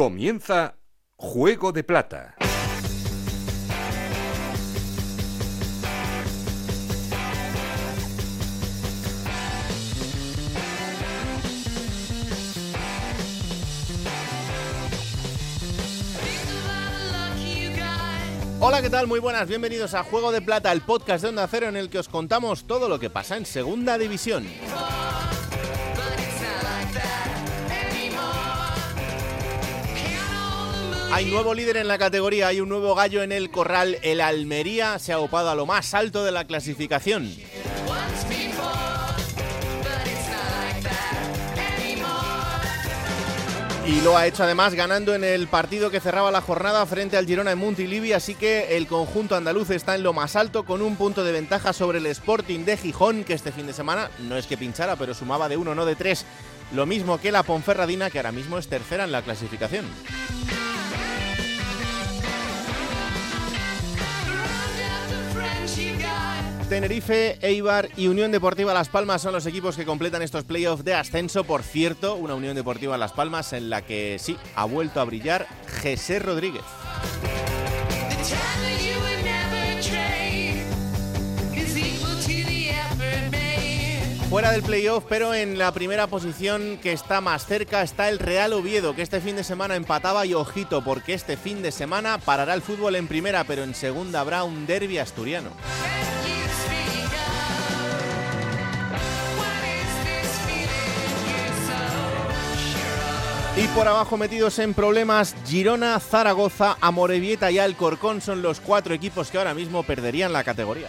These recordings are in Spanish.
Comienza Juego de Plata. Hola, ¿qué tal? Muy buenas, bienvenidos a Juego de Plata, el podcast de Onda Cero en el que os contamos todo lo que pasa en Segunda División. Hay nuevo líder en la categoría, hay un nuevo gallo en el corral. El Almería se ha opado a lo más alto de la clasificación. Y lo ha hecho además ganando en el partido que cerraba la jornada frente al Girona en Montilivi, así que el conjunto andaluz está en lo más alto con un punto de ventaja sobre el Sporting de Gijón, que este fin de semana no es que pinchara, pero sumaba de uno, no de tres. Lo mismo que la Ponferradina, que ahora mismo es tercera en la clasificación. Tenerife, Eibar y Unión Deportiva Las Palmas son los equipos que completan estos playoffs de ascenso. Por cierto, una Unión Deportiva Las Palmas en la que sí ha vuelto a brillar José Rodríguez. Fuera del playoff, pero en la primera posición que está más cerca está el Real Oviedo, que este fin de semana empataba y ojito, porque este fin de semana parará el fútbol en primera, pero en segunda habrá un derby asturiano. Y por abajo metidos en problemas, Girona, Zaragoza, Amorebieta y Alcorcón son los cuatro equipos que ahora mismo perderían la categoría.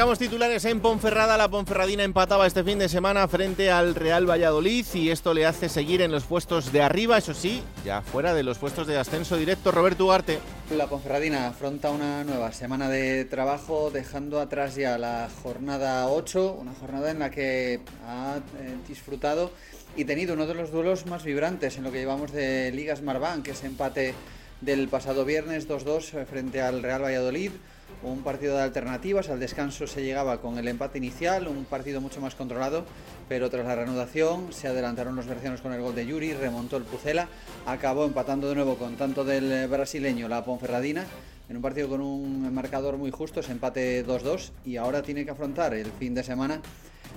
Arrancamos titulares en Ponferrada. La Ponferradina empataba este fin de semana frente al Real Valladolid y esto le hace seguir en los puestos de arriba, eso sí, ya fuera de los puestos de ascenso directo. Roberto Ugarte. La Ponferradina afronta una nueva semana de trabajo dejando atrás ya la jornada 8, una jornada en la que ha eh, disfrutado y tenido uno de los duelos más vibrantes en lo que llevamos de Ligas Marván, que es empate del pasado viernes 2-2 frente al Real Valladolid un partido de alternativas, al descanso se llegaba con el empate inicial, un partido mucho más controlado, pero tras la reanudación se adelantaron los bercianos con el gol de Yuri, remontó el Pucela, acabó empatando de nuevo con tanto del brasileño la Ponferradina, en un partido con un marcador muy justo, ese empate 2-2, y ahora tiene que afrontar el fin de semana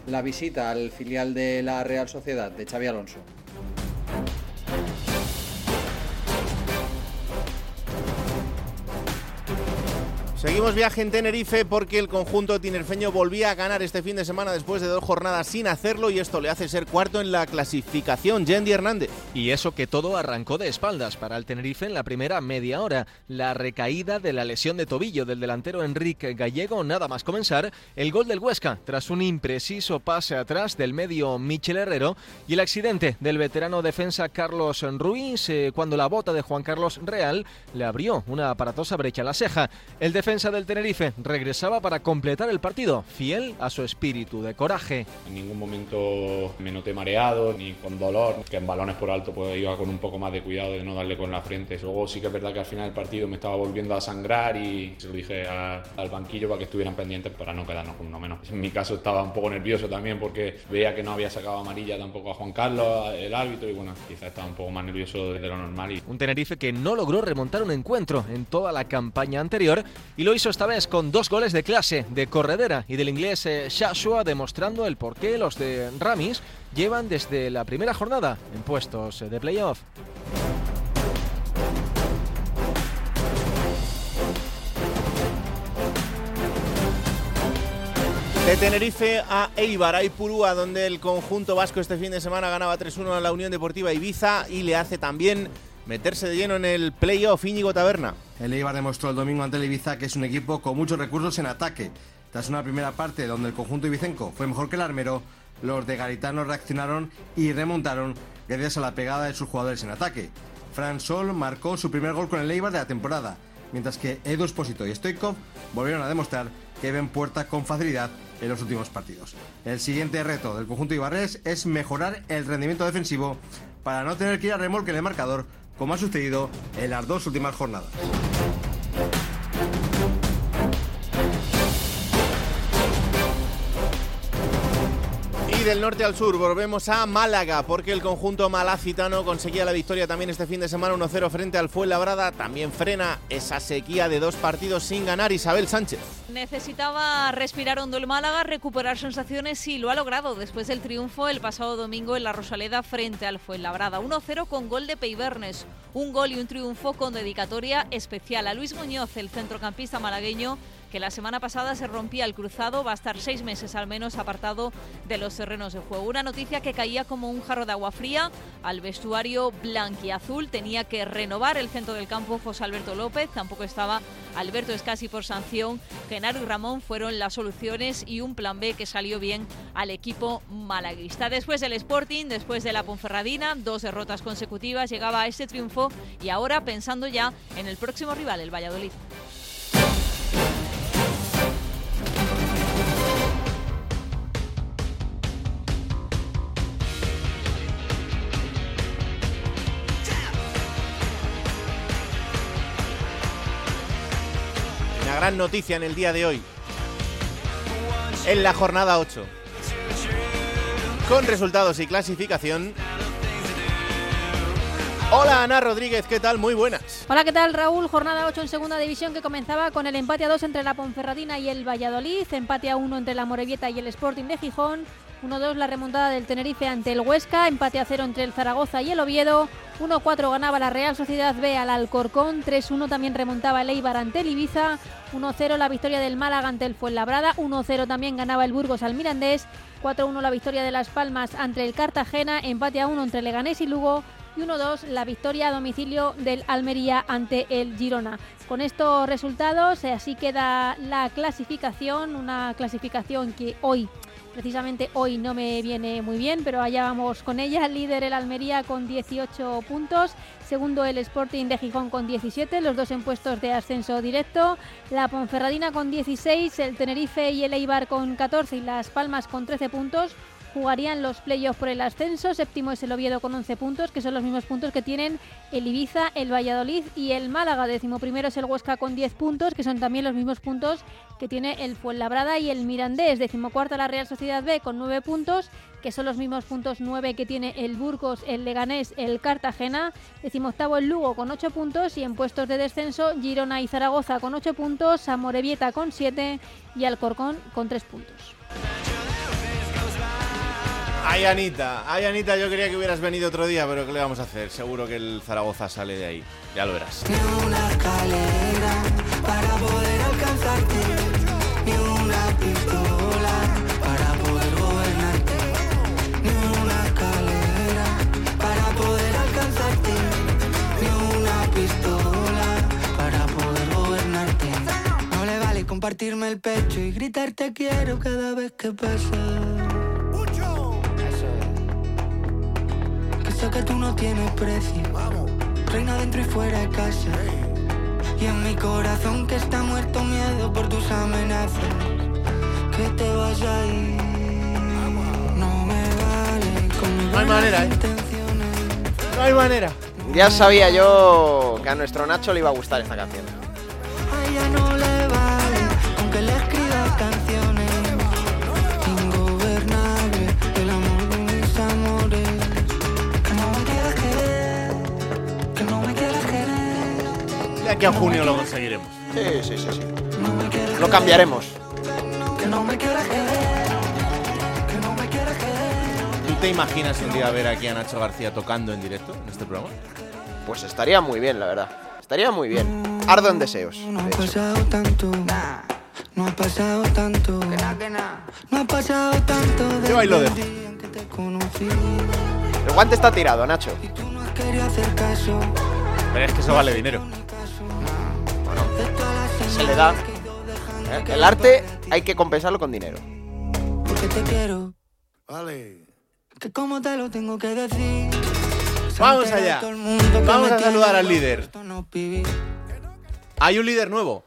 la visita al filial de la Real Sociedad de Xavi Alonso. Seguimos viaje en Tenerife porque el conjunto tinerfeño volvía a ganar este fin de semana después de dos jornadas sin hacerlo y esto le hace ser cuarto en la clasificación. Yendi Hernández. Y eso que todo arrancó de espaldas para el Tenerife en la primera media hora. La recaída de la lesión de tobillo del delantero Enrique Gallego, nada más comenzar, el gol del Huesca tras un impreciso pase atrás del medio Michel Herrero y el accidente del veterano defensa Carlos Ruiz eh, cuando la bota de Juan Carlos Real le abrió una aparatosa brecha a la ceja. El defensa defensa del Tenerife regresaba para completar el partido, fiel a su espíritu de coraje. En ningún momento me noté mareado ni con dolor, que en balones por alto pues iba con un poco más de cuidado de no darle con la frente. Luego sí que es verdad que al final del partido me estaba volviendo a sangrar y se lo dije al banquillo para que estuvieran pendientes para no quedarnos con uno menos. En mi caso estaba un poco nervioso también porque veía que no había sacado amarilla tampoco a Juan Carlos, el árbitro, y bueno, quizás estaba un poco más nervioso de lo normal. Y... Un Tenerife que no logró remontar un encuentro en toda la campaña anterior y y lo hizo esta vez con dos goles de clase de corredera y del inglés eh, Shashua, demostrando el por qué los de Ramis llevan desde la primera jornada en puestos de playoff. De Tenerife a Eibar, hay Purúa, donde el conjunto vasco este fin de semana ganaba 3-1 a la Unión Deportiva Ibiza y le hace también meterse de lleno en el playoff Íñigo Taberna. El Eibar demostró el domingo ante el Ibiza que es un equipo con muchos recursos en ataque. Tras una primera parte donde el conjunto ibicenco fue mejor que el armero, los de Garitano reaccionaron y remontaron gracias a la pegada de sus jugadores en ataque. Fran Sol marcó su primer gol con el Eibar de la temporada, mientras que Edu Esposito y Stoikov volvieron a demostrar que ven puerta con facilidad en los últimos partidos. El siguiente reto del conjunto ibarres es mejorar el rendimiento defensivo para no tener que ir a remolque en el marcador como ha sucedido en las dos últimas jornadas. Del norte al sur volvemos a Málaga, porque el conjunto malacitano conseguía la victoria también este fin de semana 1-0 frente al Fuenlabrada. También frena esa sequía de dos partidos sin ganar Isabel Sánchez. Necesitaba respirar hondo el Málaga, recuperar sensaciones y lo ha logrado después del triunfo el pasado domingo en la Rosaleda frente al Fuenlabrada. 1-0 con gol de Peibernes, un gol y un triunfo con dedicatoria especial a Luis Muñoz, el centrocampista malagueño que la semana pasada se rompía el cruzado, va a estar seis meses al menos apartado de los terrenos de juego. Una noticia que caía como un jarro de agua fría al vestuario blanquiazul. Tenía que renovar el centro del campo José Alberto López, tampoco estaba Alberto Escasi por sanción. Genaro y Ramón fueron las soluciones y un plan B que salió bien al equipo malaguista. Después del Sporting, después de la Ponferradina, dos derrotas consecutivas, llegaba a este triunfo y ahora pensando ya en el próximo rival, el Valladolid. Gran noticia en el día de hoy. En la jornada 8. Con resultados y clasificación. Hola Ana Rodríguez, ¿qué tal? Muy buenas. Hola, ¿qué tal Raúl? Jornada 8 en segunda división que comenzaba con el empate a 2 entre la Ponferradina y el Valladolid, empate a 1 entre la Morevieta y el Sporting de Gijón, 1-2 la remontada del Tenerife ante el Huesca, empate a 0 entre el Zaragoza y el Oviedo, 1-4 ganaba la Real Sociedad B al Alcorcón, 3-1 también remontaba el Eibar ante el Ibiza, 1-0 la victoria del Málaga ante el Fuenlabrada, 1-0 también ganaba el Burgos al Mirandés, 4-1 la victoria de Las Palmas ante el Cartagena, empate a 1 entre Leganés y Lugo, y 1-2 la victoria a domicilio del Almería ante el Girona. Con estos resultados, eh, así queda la clasificación, una clasificación que hoy, precisamente hoy, no me viene muy bien, pero allá vamos con ella. Líder el Almería con 18 puntos, segundo el Sporting de Gijón con 17, los dos en puestos de ascenso directo. La Ponferradina con 16, el Tenerife y el Eibar con 14 y Las Palmas con 13 puntos jugarían los playoffs por el ascenso. Séptimo es el Oviedo con 11 puntos, que son los mismos puntos que tienen el Ibiza, el Valladolid y el Málaga. Décimo primero es el Huesca con 10 puntos, que son también los mismos puntos que tiene el Fuenlabrada y el Mirandés. Décimo cuarta la Real Sociedad B con 9 puntos, que son los mismos puntos 9 que tiene el Burgos, el Leganés, el Cartagena. Décimo octavo el Lugo con 8 puntos y en puestos de descenso Girona y Zaragoza con 8 puntos, Amorebieta con 7 y Alcorcón con 3 puntos. Ay, Anita, ay, Anita, yo quería que hubieras venido otro día, pero ¿qué le vamos a hacer? Seguro que el Zaragoza sale de ahí. Ya lo verás. Ni una escalera para poder alcanzarte, ni una pistola para poder gobernarte, ni una escalera para poder alcanzarte, ni una pistola para poder gobernarte. No le vale compartirme el pecho y gritarte quiero cada vez que pasa. Que tú no tienes precio. Reina dentro y fuera de casa. Y en mi corazón que está muerto miedo por tus amenazas. Que te vas a ir. No me vale con mis No hay manera, ¿eh? No hay manera. Ya sabía yo que a nuestro Nacho le iba a gustar esta canción. A ella no aquí a junio lo conseguiremos. Sí, sí, sí, sí. Lo cambiaremos. Que que. ¿Tú te imaginas un día ver aquí a Nacho García tocando en directo en este programa? Pues estaría muy bien, la verdad. Estaría muy bien. Ardo en deseos. No ha de pasado tanto. No ha pasado tanto. No ha pasado tanto. Yo ahí lo desde dejo. el día en que te conocí. El guante está tirado, Nacho. No has querido hacer caso. Pero es que eso vale dinero. Se le da. ¿eh? El arte hay que compensarlo con dinero. Porque te quiero. Vale. Que como te lo tengo que decir. Se Vamos allá. Vamos a saludar al líder. Hay un líder nuevo.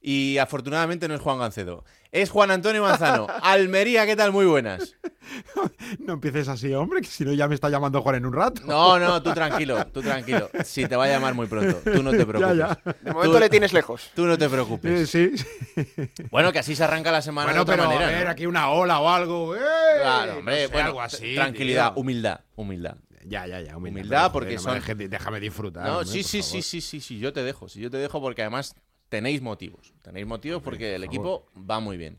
Y afortunadamente no es Juan Gancedo. Es Juan Antonio Manzano. Almería, ¿qué tal? Muy buenas. No empieces así, hombre, que si no ya me está llamando Juan en un rato. No, no, tú tranquilo, tú tranquilo. Sí, te va a llamar muy pronto. Tú no te preocupes. Ya, De momento Tú- le tienes lejos. Tú no te Eh, preocupes. sí. Bueno, que así se arranca la semana Bueno, de otra pero manera. a ver, ¿no? aquí una ola o algo. ¡eh! Claro, hombre, No sé, bueno, algo así. tranquilidad, tío. humildad, humildad. Ya, ya, ya. Humildad, porque joder, son- no déjame disfrutar. No, hombre, sí, sí, sí, sí, sí, sí, yo te dejo. Sí, yo te dejo porque además tenéis motivos. Tenéis motivos porque el equipo va muy bien.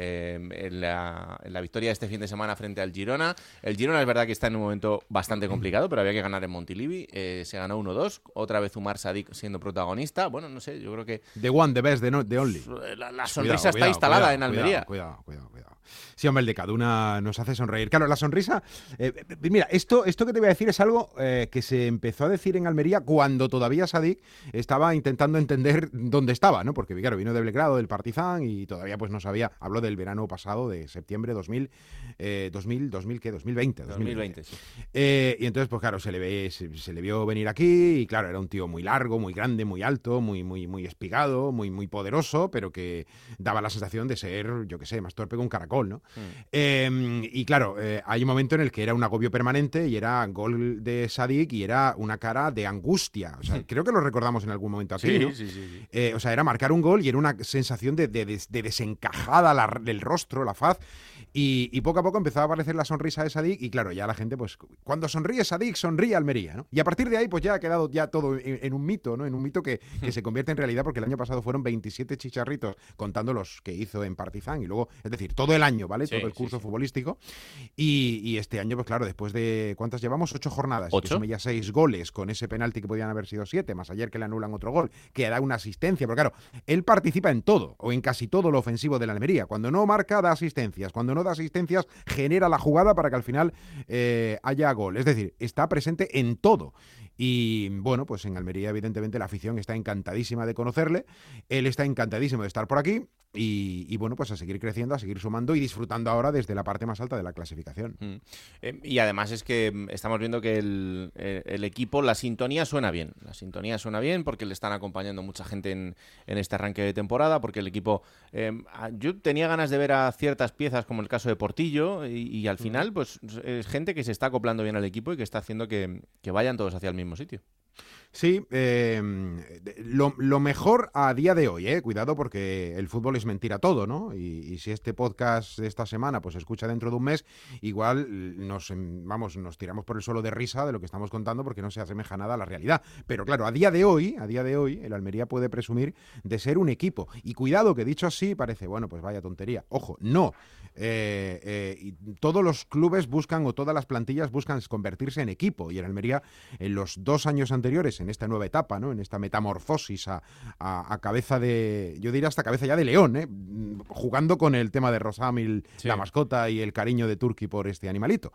Eh, en, la, en la victoria de este fin de semana frente al Girona. El Girona es verdad que está en un momento bastante complicado, pero había que ganar en Montilivi. Eh, se ganó 1-2. Otra vez Umar Sadik siendo protagonista. Bueno, no sé, yo creo que The one, the best, the, no, the only. la, la sonrisa Cuidado, está cuidado, instalada cuidado, en Almería. Cuidado, cuidado, cuidado. Sí, hombre, el de Caduna nos hace sonreír. Claro, la sonrisa. eh, eh, mira, esto, esto que te voy a decir es algo eh, que se empezó a decir en Almería cuando todavía Sadik estaba intentando entender dónde estaba, ¿no? Porque, claro, vino de Belgrado, del Partizan, y todavía pues no sabía. Habló del verano pasado, de septiembre 2000, eh, 2000, 2000, ¿qué? 2020. 2020, sí. Y entonces, pues claro, se le, ve, se, se le vio venir aquí y claro, era un tío muy largo, muy grande, muy alto, muy, muy, muy espigado, muy, muy poderoso, pero que daba la sensación de ser, yo qué sé, más torpe que un caracol, ¿no? Eh, y claro, eh, hay un momento en el que era un agobio permanente y era gol de Sadik y era una cara de angustia. O sea, creo que lo recordamos en algún momento aquí, Sí, ¿no? sí, sí, sí. Eh, o sea, era marcar un gol y era una sensación de, de- de- de desencajada la- del rostro, la faz. Y, y poco a poco empezó a aparecer la sonrisa de Sadik y claro, ya la gente, pues, cuando sonríe Sadik, sonríe Almería, ¿no? Y a partir de ahí, pues ya ha quedado ya todo en, en un mito, ¿no? En un mito que, que se convierte en realidad porque el año pasado fueron 27 chicharritos, contando los que hizo en Partizan y luego, es decir, todo el año, ¿vale? Sí, todo el sí, curso futbolístico. Y, y este año, pues claro, después de, ¿cuántas llevamos? Ocho jornadas. Ocho. Ya seis goles con ese penalti que podían haber sido siete, más ayer que le anulan otro gol, que da una asistencia, pero claro, él participa en todo, o en casi todo lo ofensivo de la Almería. Cuando no marca, da asistencias. Cuando no da asistencias, genera la jugada para que al final eh, haya gol. Es decir, está presente en todo. Y bueno, pues en Almería, evidentemente, la afición está encantadísima de conocerle. Él está encantadísimo de estar por aquí. Y, y bueno, pues a seguir creciendo, a seguir sumando y disfrutando ahora desde la parte más alta de la clasificación. Mm. Eh, y además es que mm, estamos viendo que el, eh, el equipo, la sintonía suena bien. La sintonía suena bien porque le están acompañando mucha gente en, en este arranque de temporada, porque el equipo... eh, yo tenía ganas de ver a ciertas piezas como el caso de Portillo y, y al final pues es gente que se está acoplando bien al equipo y que está haciendo que, que vayan todos hacia el mismo sitio. Sí, eh, lo, mejor a día de hoy, eh, cuidado porque el fútbol es mentira todo, ¿no? Y, y si este podcast de esta semana pues se escucha dentro de un mes, igual nos, em, vamos, nos tiramos por el suelo de risa de lo que estamos contando porque no se asemeja nada a la realidad. Pero claro, a día de hoy, a día de hoy, el Almería puede presumir de ser un equipo. Y cuidado que dicho así parece, bueno, pues vaya tontería. Ojo, no. Eh, eh, y todos los clubes buscan o todas las plantillas buscan convertirse en equipo y en Almería en los dos años anteriores en esta nueva etapa, ¿no? En esta metamorfosis a, a- a cabeza de, yo diría hasta cabeza ya de león, ¿eh? Mm, Jugando con el tema de Rosamil, Sí. la mascota y el cariño de Turki por este animalito.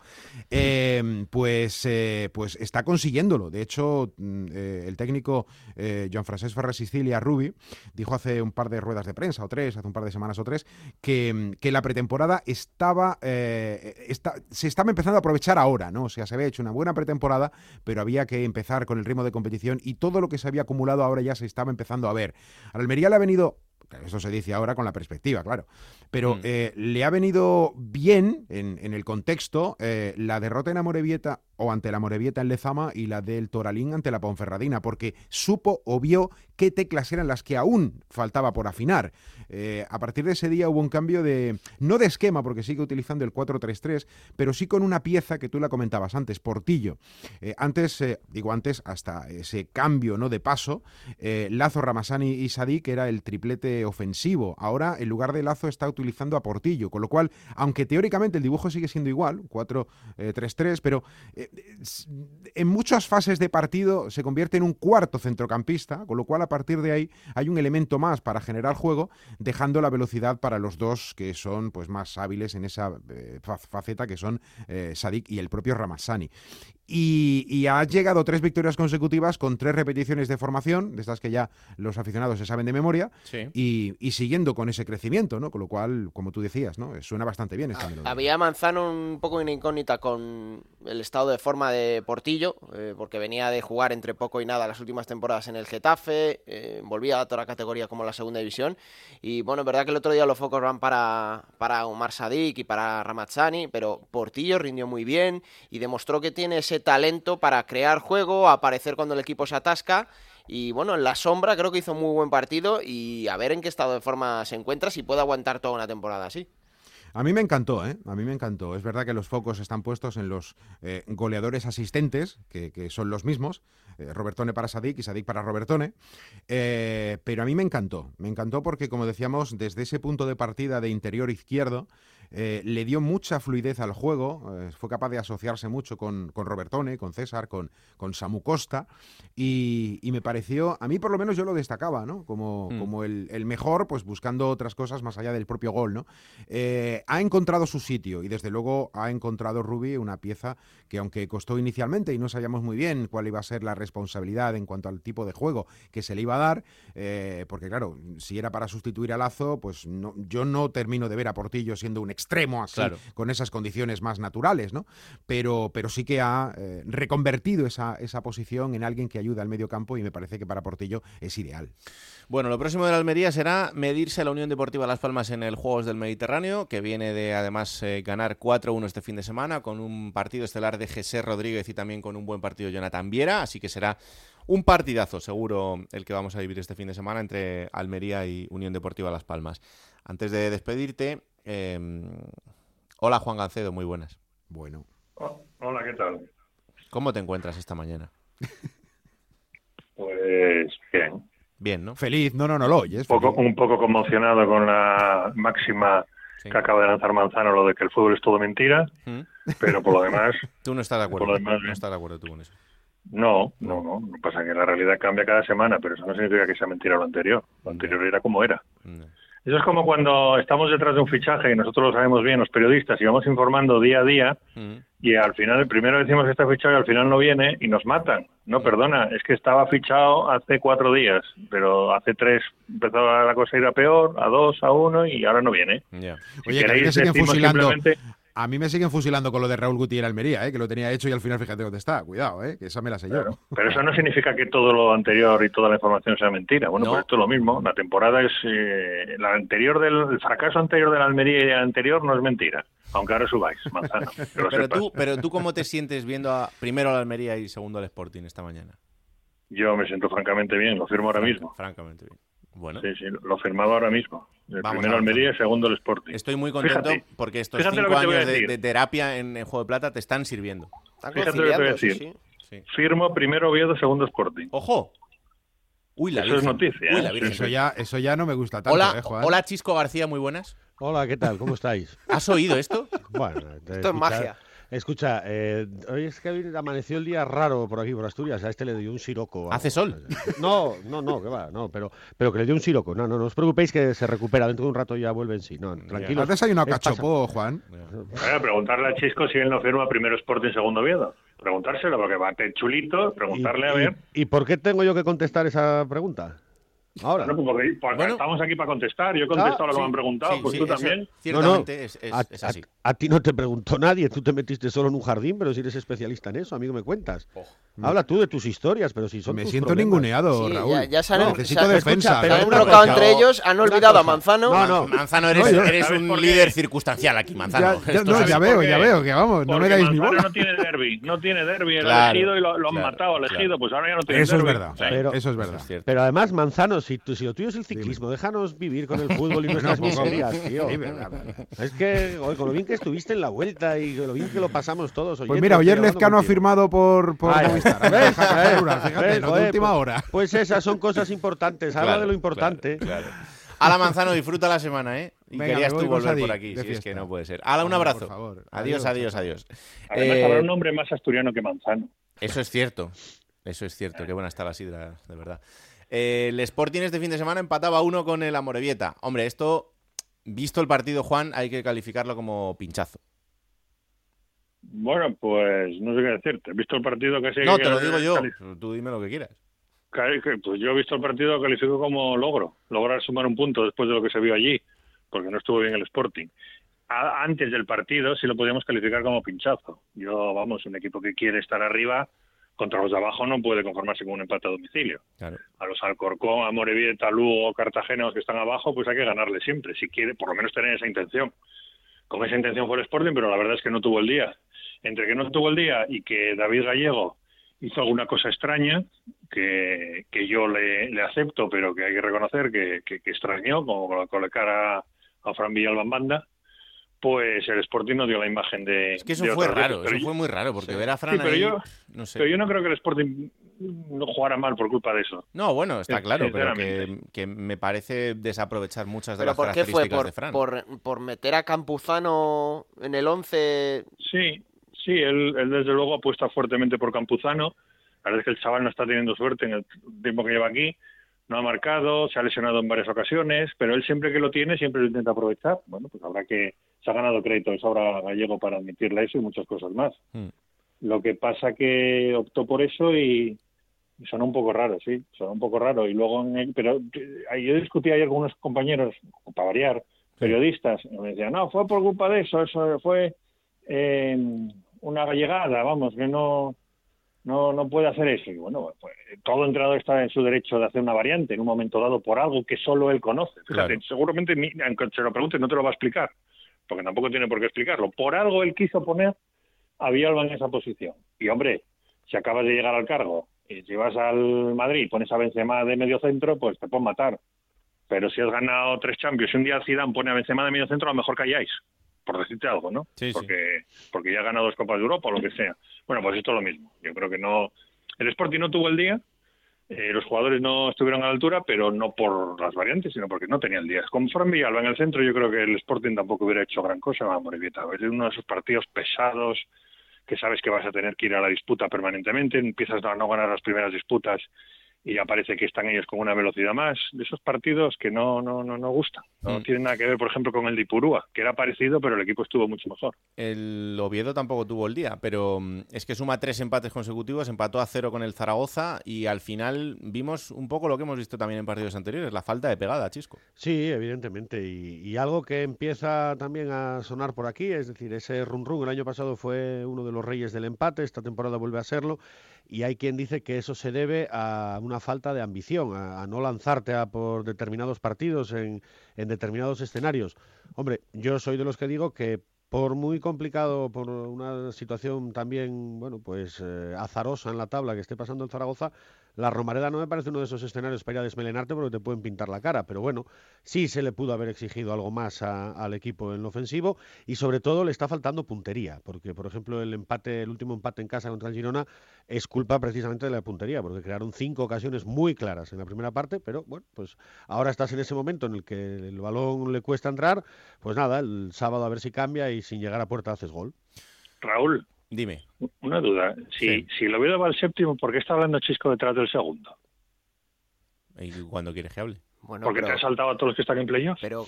Eh, pues, pues está consiguiéndolo. De hecho, mm, el técnico Joan Francesc Ferrer Sicilia Rubi dijo hace un par de ruedas de prensa o tres, hace un par de semanas o tres, que, mm, que la pretemporada estaba, eh, está- se estaba empezando a aprovechar ahora, ¿no? O sea, se había hecho una buena pretemporada, pero había que empezar con el ritmo de competición y todo lo que se había acumulado ahora ya se estaba empezando a ver. A la Almería le ha venido Eso se dice ahora con la perspectiva, claro. Pero Mm. eh, le ha venido bien en, en el contexto eh, la derrota en Amorebieta o ante la Morevieta en Lezama y la del Toralín ante la Ponferradina, porque supo o vio qué teclas eran las que aún faltaba por afinar. Eh, a partir de ese día hubo un cambio de, no de esquema, porque sigue utilizando el 4-3-3, pero sí con una pieza que tú la comentabas antes, Portillo. Eh, antes, eh, digo antes, hasta ese cambio no de paso, Lazo, Ramasani y que era el triplete ofensivo. Ahora, en lugar de Lazo, está utilizando a Portillo, con lo cual, aunque teóricamente el dibujo sigue siendo igual, 4-3-3, pero en muchas fases de partido se convierte en un cuarto centrocampista, con lo cual a partir de ahí hay un elemento más para generar juego, dejando la velocidad para los dos que son pues más hábiles en esa eh, fa- faceta que son eh, Sadik y el propio Ramassani. Y, y ha llegado tres victorias consecutivas con tres repeticiones de formación, de estas que ya los aficionados se saben de memoria, Sí. y, y siguiendo con ese crecimiento, ¿no? Con lo cual, como tú decías, ¿no? Suena bastante bien esta melodía. Había Manzano un poco una incógnita con el estado de forma de Portillo, eh, porque venía de jugar entre poco y nada las últimas temporadas en el Getafe, eh, volvía a toda la categoría como la segunda división. Y bueno, es verdad que el otro día los focos van para, para Omar Sadik y para Ramazzani, pero Portillo rindió muy bien y demostró que tiene ese talento para crear juego, aparecer cuando el equipo se atasca. Y bueno, en la sombra creo que hizo muy buen partido y a ver en qué estado de forma se encuentra, si puede aguantar toda una temporada así. A mí me encantó, ¿eh? A mí me encantó. Es verdad que los focos están puestos en los eh, goleadores asistentes, que, son los mismos, eh, Robertone para Sadik y Sadik para Robertone, pero a mí me encantó. Me encantó porque, como decíamos, desde ese punto de partida de interior izquierdo, eh, le dio mucha fluidez al juego, eh, fue capaz de asociarse mucho con, con Robertone, con César, con, con Samu Costa, y, y me pareció, a mí por lo menos yo lo destacaba, ¿no? Como, Mm. como el, el mejor, pues buscando otras cosas más allá del propio gol, ¿no? Eh, ha encontrado su sitio y desde luego ha encontrado Rubi una pieza que aunque costó inicialmente y no sabíamos muy bien cuál iba a ser la responsabilidad en cuanto al tipo de juego que se le iba a dar, porque claro, si era para sustituir a Lazo, pues no, yo no termino de ver a Portillo siendo un extremo así, Claro. con esas condiciones más naturales, ¿no? Pero, pero sí que ha eh, reconvertido esa, esa posición en alguien que ayuda al medio campo y me parece que para Portillo es ideal. Bueno, lo próximo de la Almería será medirse a la Unión Deportiva Las Palmas en el Juegos del Mediterráneo, que viene de además eh, ganar 4-1 este fin de semana, con un partido estelar de José Rodríguez y también con un buen partido de Jonathan Viera, así que será un partidazo seguro el que vamos a vivir este fin de semana entre Almería y Unión Deportiva Las Palmas. Antes de despedirte, eh, hola Juan Gancedo, muy buenas. Bueno. Hola, ¿qué tal? ¿Cómo te encuentras esta mañana? Pues bien. Bien, ¿no? Feliz, no, no, no lo oyes. Un poco, feliz. un poco conmocionado con la máxima que acaba de lanzar Manzano, lo de que el fútbol es todo mentira, ¿Mm? pero por lo demás, Tú no estás de acuerdo. Por lo demás, no estás de acuerdo tú con eso. no, no, no. Lo que pasa es que la realidad cambia cada semana, pero eso no significa que sea mentira lo anterior. Lo anterior era como era. Eso es como cuando estamos detrás de un fichaje y nosotros lo sabemos bien, los periodistas, y vamos informando día a día, y al final, el primero decimos que está fichado y al final no viene y nos matan. No, perdona, es que estaba fichado hace cuatro días, pero hace tres empezó la cosa a ir a peor, a dos, a uno y ahora no viene. Si Oye, que me queréis, decimos fusilando. simplemente- A mí me siguen fusilando con lo de Raúl Gutiérrez Almería, ¿eh? que lo tenía hecho y al final fíjate dónde está. Cuidado, ¿eh? que esa me la sé yo. Pero eso no significa que todo lo anterior y toda la información sea mentira. Bueno, pues esto es lo mismo. La temporada es eh, la anterior del el fracaso anterior de la Almería y el anterior no es mentira, aunque ahora subáis, lo Pero sepas. tú, pero tú cómo te sientes viendo a, primero al Almería y segundo al Sporting esta mañana. Yo me siento francamente bien, lo firmo ahora mismo. Francamente bien. Bueno. Sí, sí, lo firmaba ahora mismo. El Vamos primero Almería y segundo el Sporting. Estoy muy contento Fíjate, porque estos cinco años de, terapia en el Juego de Plata te están sirviendo. Fíjate lo que te voy a decir. Firmo primero Oviedo, segundo Sporting. ¡Ojo! Uy, la Eso es noticia. Uy, ¿eh? la Virgen. Eso ya, eso ya no me gusta tanto, Hola, ¿eh, Juan? hola Chisco García, muy buenas. Hola, ¿qué tal? ¿Cómo estáis? ¿Has oído esto? Bueno, Esto es magia. Escucha, eh, hoy es que amaneció el día raro por aquí, por Asturias. A este le dio un siroco. ¿Hace sol? No, no, no, que va, no, pero, pero que le dio un siroco. No, no, no os preocupéis que se recupera. Dentro de un rato ya vuelve en sí. No, tranquilo. ¿Has desayunado cachopo, Juan? Bueno, preguntarle a Chisco si él no firma primero Sporting, segundo Oviedo. Preguntárselo, porque va a chulito, preguntarle a ver. ¿Y por qué tengo yo que contestar esa pregunta? Ahora. Bueno, pues porque, estamos aquí para contestar. Yo he contestado Ah, lo que sí, me han preguntado, sí, pues sí, tú eso también. No, no, es- es- a, es así. a- a ti no te preguntó nadie, tú te metiste solo en un jardín, pero si eres especialista en eso, amigo, me cuentas. Habla tú de tus historias, pero si son Me tus siento problemas. ninguneado, Sí, Raúl. ya- ya se han- Necesito se han- defensa. escucha, pero ¿sabes? han enrocado entre ellos, han olvidado a. Manzano. No, no. Manzano, eres, No, yo- eres ¿Sabes un líder circunstancial aquí, Manzano. Ya- ya- no, es ya veo, Porque- ya veo, que vamos, no me dais ni Manzano bola. no tiene derby, no tiene derby, el Claro, elegido y lo, lo han claro, matado, elegido, claro. pues ahora ya no tiene Eso es derbi. verdad. Sí. Pero- Eso es verdad. Es cierto. Pero además, Manzano, si, tú, si lo tuyo es el ciclismo, déjanos vivir con el fútbol y nuestras No, miserias, tío. Es que, con lo bien que estuviste en la vuelta y con lo bien que lo pasamos todos. Pues mira, ayer Lezcano ha firmado por, A capturas, Fíjate, ¿ves? lo de última pues- hora. Pues esas son cosas importantes. Habla Claro, de lo importante. claro, claro. Ala, Manzano, disfruta la semana, ¿eh? Y Venga, querías tú volver por aquí, si es que no puede ser. Hala, un Hombre, abrazo. por favor. Adiós, adiós, Adiós, adiós. Además, Eh, habrá un nombre más asturiano que Manzano. Eso es cierto. Eso es cierto. Qué buena está la sidra, de verdad. Eh, el Sporting este fin de semana empataba uno con el Amorebieta. Hombre, esto, visto el partido, Juan, hay que calificarlo como pinchazo. Bueno, pues no sé qué decirte. He visto el partido que se... No, te lo digo yo. Tú dime lo que quieras. Pues yo he visto el partido califico como logro. Lograr sumar un punto después de lo que se vio allí, porque no estuvo bien el Sporting. A- antes del partido sí lo podíamos calificar como pinchazo. Yo, vamos, un equipo que quiere estar arriba contra los de abajo no puede conformarse con un empate a domicilio. Claro. A los Alcorcón, a Morevieta, Lugo, Cartagena, los que están abajo, pues hay que ganarle siempre, si quiere por lo menos tener esa intención. Con esa intención fue el Sporting, pero la verdad es que no tuvo el día. Entre que no tuvo el día y que David Gallego hizo alguna cosa extraña, que, que yo le, le acepto, pero que hay que reconocer que, que, que extrañó, como colocar a, a Fran Villalba en banda, pues el Sporting no dio la imagen de. Es que eso fue veces, raro, pero eso yo- fue muy raro, porque ver a Fran Sí, pero ahí, yo, no sé. pero yo no creo que el Sporting no jugara mal por culpa de eso. No, bueno, está claro, pero que, que me parece desaprovechar muchas de ¿Pero las por qué fue? características ¿Por, de Fran. por, por meter a Campuzano en el 11? Sí, sí, él, él desde luego apuesta fuertemente por Campuzano. La verdad es que el chaval no está teniendo suerte en el tiempo que lleva aquí. No ha marcado, se ha lesionado en varias ocasiones, pero él siempre que lo tiene, siempre lo intenta aprovechar. Bueno, pues habrá que. Se ha ganado crédito de sobra Gallego para admitirle eso y muchas cosas más. Mm. Lo que pasa que optó por eso y, y sonó un poco raro, sí, sonó un poco raro. Y luego, en el- pero eh, yo discutí ayer con unos compañeros, para variar, periodistas, y me decían, no, fue por culpa de eso, eso fue eh, una gallegada, vamos, que no, no, no puede hacer eso. Y bueno, pues, todo entrenador está en su derecho de hacer una variante en un momento dado por algo que solo él conoce. Fíjate, Claro. seguramente, ni, aunque se lo pregunte, no te lo va a explicar, porque tampoco tiene por qué explicarlo. Por algo él quiso poner a Villalba en esa posición. Y hombre, si acabas de llegar al cargo y si vas al Madrid y pones a Benzema de medio centro, pues te pueden matar. Pero si has ganado tres Champions y un día Zidane pone a Benzema de medio centro, a lo mejor calláis, por decirte algo, ¿no? Sí, sí. porque, porque ya ha ganado dos Copas de Europa o lo que sea. Bueno, pues esto es lo mismo. Yo creo que no... El Sporting no tuvo el día, eh, los jugadores no estuvieron a la altura, pero no por las variantes, sino porque no tenían días. Con Fran Villalba en el centro, yo creo que el Sporting tampoco hubiera hecho gran cosa a Morevieta. Es uno de esos partidos pesados que sabes que vas a tener que ir a la disputa permanentemente, empiezas a no ganar las primeras disputas y ya parece que están ellos con una velocidad más. De esos partidos que no, no, no, no gustan. No Mm. tienen nada que ver, por ejemplo, con el de Ipurúa, que era parecido, pero el equipo estuvo mucho mejor. El Oviedo tampoco tuvo el día, pero mm, es que suma tres empates consecutivos, empató a cero con el Zaragoza y al final vimos un poco lo que hemos visto también en partidos anteriores, la falta de pegada, Chisco. Sí, evidentemente. Y, y algo que empieza también a sonar por aquí, es decir, ese run run el año pasado fue uno de los reyes del empate, esta temporada vuelve a serlo, y hay quien dice que eso se debe a una falta de ambición, a, no lanzarte a por determinados partidos en, en determinados escenarios. Hombre, yo soy de los que digo que por muy complicado, por una situación también, bueno, pues eh, azarosa en la tabla que esté pasando el Zaragoza, la Romareda no me parece uno de esos escenarios para ir a desmelenarte porque te pueden pintar la cara, pero bueno, sí se le pudo haber exigido algo más a- al equipo en lo ofensivo y sobre todo le está faltando puntería, porque por ejemplo el empate, el último empate en casa contra el Girona es culpa precisamente de la puntería, porque crearon cinco ocasiones muy claras en la primera parte, pero bueno, pues ahora estás en ese momento en el que el balón le cuesta entrar, pues nada, el sábado a ver si cambia y sin llegar a puerta haces gol. Raúl, Dime. una duda. Si, Sí. si el Oviedo va al séptimo, ¿por qué está hablando Chisco detrás del segundo? ¿Y cuando quieres que hable? Bueno, Porque pero, te has saltado a todos los que están en playoff. pero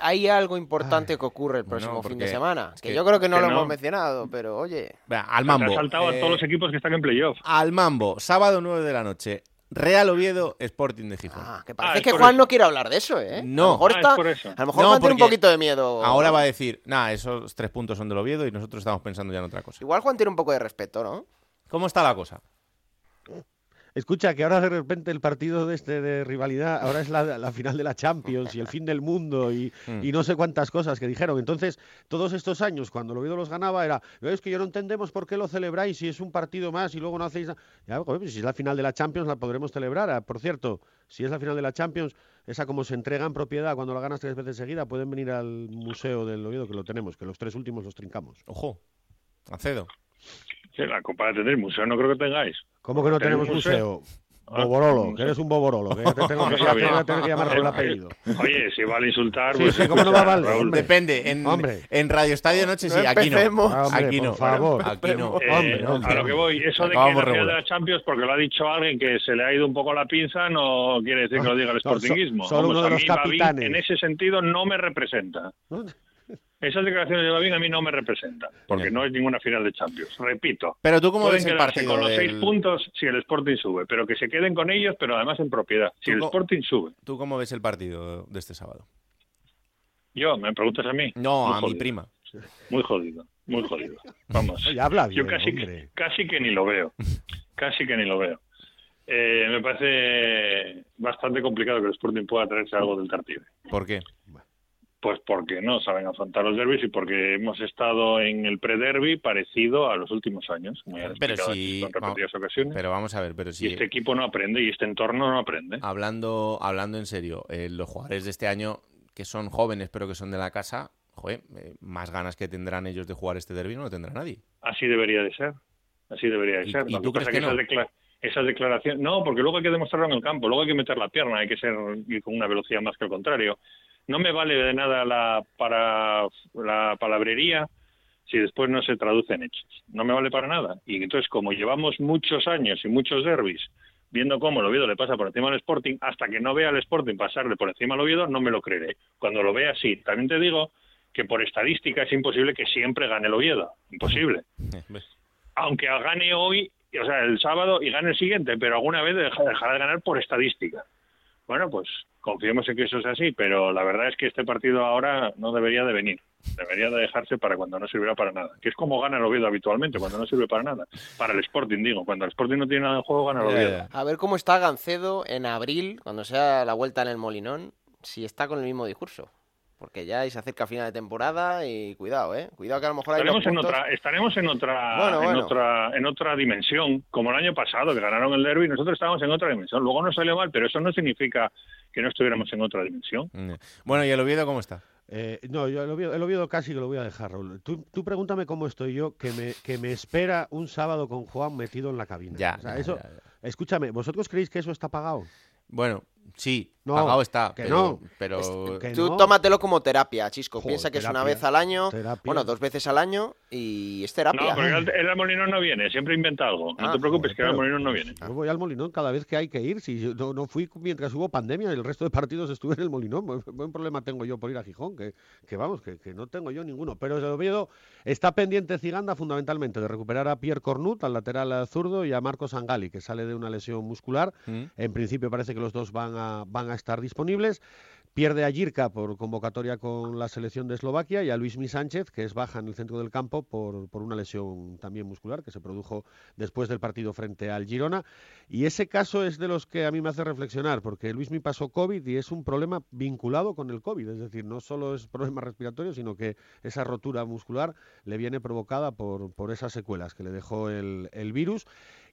hay algo importante que ocurre el próximo fin de semana. es Que, que- yo creo que no que lo no. hemos mencionado, pero oye. Al Te has mambo. saltado a Eh, todos los equipos que están en playoff. Al mambo, sábado 9 de la noche, Real Oviedo, Sporting de Gijón. Ah, que Ah, parece es que Juan eso. no quiere hablar de eso, ¿eh? No. A lo mejor, Ah, es está- por eso. a lo mejor No, Juan tiene un poquito de miedo. Ahora va a decir, nah, esos tres puntos son del Oviedo y nosotros estamos pensando ya en otra cosa. Igual Juan tiene un poco de respeto, ¿no? ¿Cómo está la cosa? Escucha, que ahora de repente el partido de este de rivalidad, ahora es la, la final de la Champions y el fin del mundo y, Mm. y no sé cuántas cosas que dijeron. Entonces, todos estos años, cuando el Oviedo los ganaba, era, es que yo no entendemos por qué lo celebráis si es un partido más y luego no hacéis nada. Ya, pues si es la final de la Champions, la podremos celebrar. Ah, Por cierto, si es la final de la Champions, esa como se entrega en propiedad cuando la ganas tres veces seguida, pueden venir al Museo del Oviedo, que lo tenemos, que los tres últimos los trincamos. Ojo, Acedo. Sí, la Copa de tener museo no creo que tengáis. ¿Cómo que no ¿Tenemos tenemos museo? Boborolo, que eres un boborolo, que ya te tengo que, te voy a tener que llamar por el apellido. Oye, si vale insultar, Sí, pues sí, ¿cómo no va a valer? Hombre. Depende, en, Hombre. en Radio Estadio Noche sí, No aquí no. empecemos. Hombre, Aquí por no. favor. Aquí no. Eh, Hombre, hombre. a lo que voy, eso de que Acabamos la final de la Champions, porque lo ha dicho alguien que se le ha ido un poco la pinza, no quiere decir que lo diga el No, so- sportinguismo. solo uno de a los capitanes. en ese sentido no me representa. Esas declaraciones de Babín a mí no me representan, porque Bien. no es ninguna final de Champions. Repito, Pero tú cómo ves el quedarse partido con los seis puntos si el Sporting sube, pero que se queden con ellos, pero además en propiedad. Si el Sporting sube. ¿Tú cómo ves el partido de este sábado? Yo, ¿me preguntas a mí? No, Muy a mi prima. Muy jodido, muy jodido. Vamos. Oye, habla bien, Yo casi, hombre. casi que ni lo veo. Casi que ni lo veo. Eh, me parece bastante complicado que el Sporting pueda traerse algo del Tartiere. ¿Por qué? Pues porque no saben afrontar los derbis y porque hemos estado en el pre-derby parecido a los últimos años. Como ya Pero si- en repetidas ocasiones. Pero vamos a ver, pero Y si este equipo no aprende y este entorno no aprende. hablando, hablando en serio, eh, los jugadores de este año que son jóvenes pero que son de la casa, joder, eh, más ganas que tendrán ellos de jugar este derbi no lo tendrá nadie. Así debería de ser. Así debería de ¿Y- ser. y tú que crees que esas, no? esas declaraciones... No, porque luego hay que demostrarlo en el campo. Luego hay que meter la pierna. Hay que ser con una velocidad más que al contrario. No me vale de nada la, para, la palabrería si después no se traduce en hechos. No me vale para nada. Y entonces, como llevamos muchos años y muchos derbis viendo cómo el Oviedo le pasa por encima al Sporting, hasta que no vea al Sporting pasarle por encima al Oviedo, no me lo creeré. Cuando lo vea, sí. También te digo que por estadística es imposible que siempre gane el Oviedo. Imposible. Aunque gane hoy, o sea, el sábado y gane el siguiente, pero alguna vez deja- dejará de ganar por estadística. Bueno, pues confiemos en que eso sea así, pero la verdad es que este partido ahora no debería de venir. Debería de dejarse para cuando no sirviera para nada. Que es como gana el Oviedo habitualmente, cuando no sirve para nada. Para el Sporting, digo. Cuando el Sporting no tiene nada en juego, gana el Oviedo. A ver cómo está Gancedo en abril, cuando sea la vuelta en el Molinón, si está con el mismo discurso. Porque ya se acerca final de temporada y cuidado, ¿eh? Cuidado que a lo mejor hay Estaremos dos en puntos. otra, estaremos en otra, Bueno, en bueno. otra, en otra dimensión, como el año pasado que ganaron el derby, nosotros estábamos en otra dimensión. Luego nos salió mal, pero eso no significa que no estuviéramos en otra dimensión. Mm. Bueno, ¿y el Oviedo cómo está? Eh, no, yo el Oviedo, el Oviedo casi que lo voy a dejar, Raúl. Tú, tú pregúntame cómo estoy yo, que me, que me espera un sábado con Juan metido en la cabina. Ya, O sea, ya, eso, ya, ya. Escúchame, ¿vosotros creéis que eso está pagado? Bueno, sí, No, pagado está, que pero, no. pero Que Tú no. tómatelo como terapia, Chisco. Joder, Piensa que es una vez al año, terapia. bueno, dos veces al año y es terapia. No, porque el, el Molinón no viene, siempre inventa algo. No Ah, te preocupes, joder, que el Molinón no viene. Yo voy al Molinón cada vez que hay que ir. Si yo no, no fui mientras hubo pandemia, el resto de partidos estuve en el Molinón. Buen, buen problema tengo yo por ir a Gijón, que, que vamos, que, que no tengo yo ninguno. Pero el Oviedo está pendiente Ciganda fundamentalmente de recuperar a Pierre Cornut, al lateral zurdo, y a Marcos Angali, que sale de una lesión muscular. Mm. En principio parece que los dos van a, van a estar disponibles. Pierde a Jirka por convocatoria con la selección de Eslovaquia y a Luismi Sánchez, que es baja en el centro del campo por, por una lesión también muscular que se produjo después del partido frente al Girona. Y ese caso es de los que a mí me hace reflexionar, porque Luismi pasó COVID y es un problema vinculado con el COVID. Es decir, no solo es problema respiratorio, sino que esa rotura muscular le viene provocada por, por esas secuelas que le dejó el, el virus.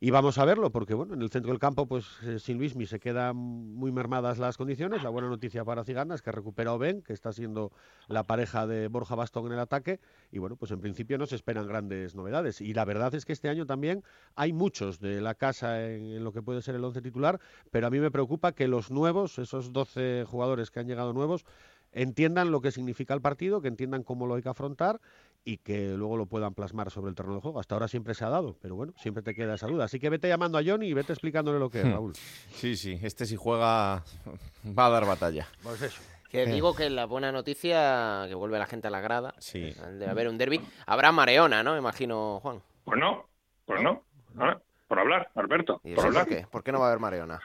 Y vamos a verlo, porque bueno, en el centro del campo, pues eh, sin Luismi se quedan muy mermadas las condiciones. La buena noticia para Ciganda es que recupera a Oben, que está siendo la pareja de Borja Bastón en el ataque. Y bueno, pues en principio no se esperan grandes novedades. Y la verdad es que este año también hay muchos de la casa en, en lo que puede ser el once titular, pero a mí me preocupa que los nuevos, esos 12 jugadores que han llegado nuevos, entiendan lo que significa el partido, que entiendan cómo lo hay que afrontar y que luego lo puedan plasmar sobre el terreno de juego. Hasta ahora siempre se ha dado, pero bueno, siempre te queda esa duda. Así que vete llamando a Johnny y vete explicándole lo que es, Hmm. Raúl. Sí, sí, este si juega va a dar batalla. Pues eso. Que Eh. digo que la buena noticia, que vuelve la gente a la grada, Sí. de haber un derby, habrá Mareona, ¿no? Imagino, Juan. Pues no, pues no. Ah, por hablar, Alberto, ¿Y por hablar. por qué? ¿Por qué no va a haber Mareona?